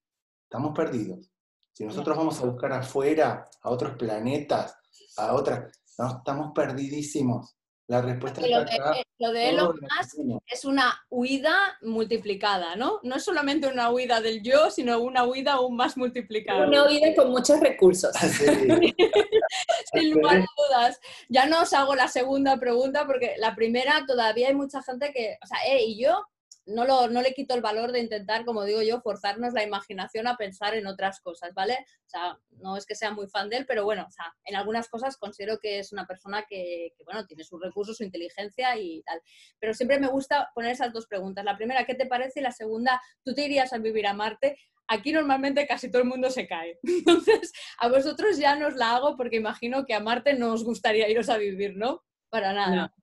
estamos perdidos. Si nosotros vamos a buscar afuera, a otros planetas, a otras, estamos perdidísimos. La respuesta es acá. Lo de Elon Musk es una huida multiplicada, ¿no? No es solamente una huida del yo, sino una huida aún más multiplicada. Una huida con muchos recursos. Sin lugar a dudas. Ya no os hago la segunda pregunta porque la primera todavía hay mucha gente que, o sea, eh, y yo no, lo, no le quito el valor de intentar, como digo yo, forzarnos la imaginación a pensar en otras cosas, ¿vale? O sea, no es que sea muy fan de él, pero bueno, o sea, en algunas cosas considero que es una persona que, bueno, tiene sus recursos, su inteligencia y tal. Pero siempre me gusta poner esas dos preguntas. La primera, ¿qué te parece? Y la segunda, ¿tú te irías a vivir a Marte? Aquí normalmente casi todo el mundo se cae. Entonces, a vosotros ya no os la hago porque imagino que a Marte no os gustaría iros a vivir, ¿no? Para nada.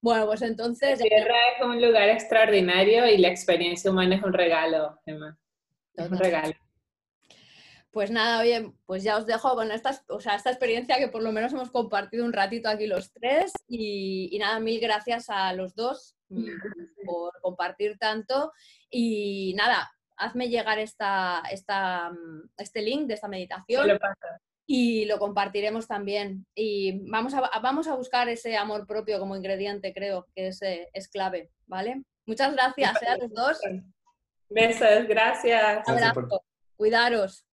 Bueno, pues entonces... La Tierra es un lugar extraordinario y la experiencia humana es un regalo, Emma. Es un regalo. Pues nada, oye, pues ya os dejo. Con esta, o sea, esta experiencia que por lo menos hemos compartido un ratito aquí los tres y, y nada, mil gracias a los dos por compartir tanto. Y nada, hazme llegar esta, esta, este link de esta meditación y lo compartiremos también. Y vamos a, vamos a buscar ese amor propio como ingrediente, creo que es, eh, es clave, ¿vale? Muchas gracias ¿eh? a los dos. Besos, gracias. Un abrazo. Cuidaros.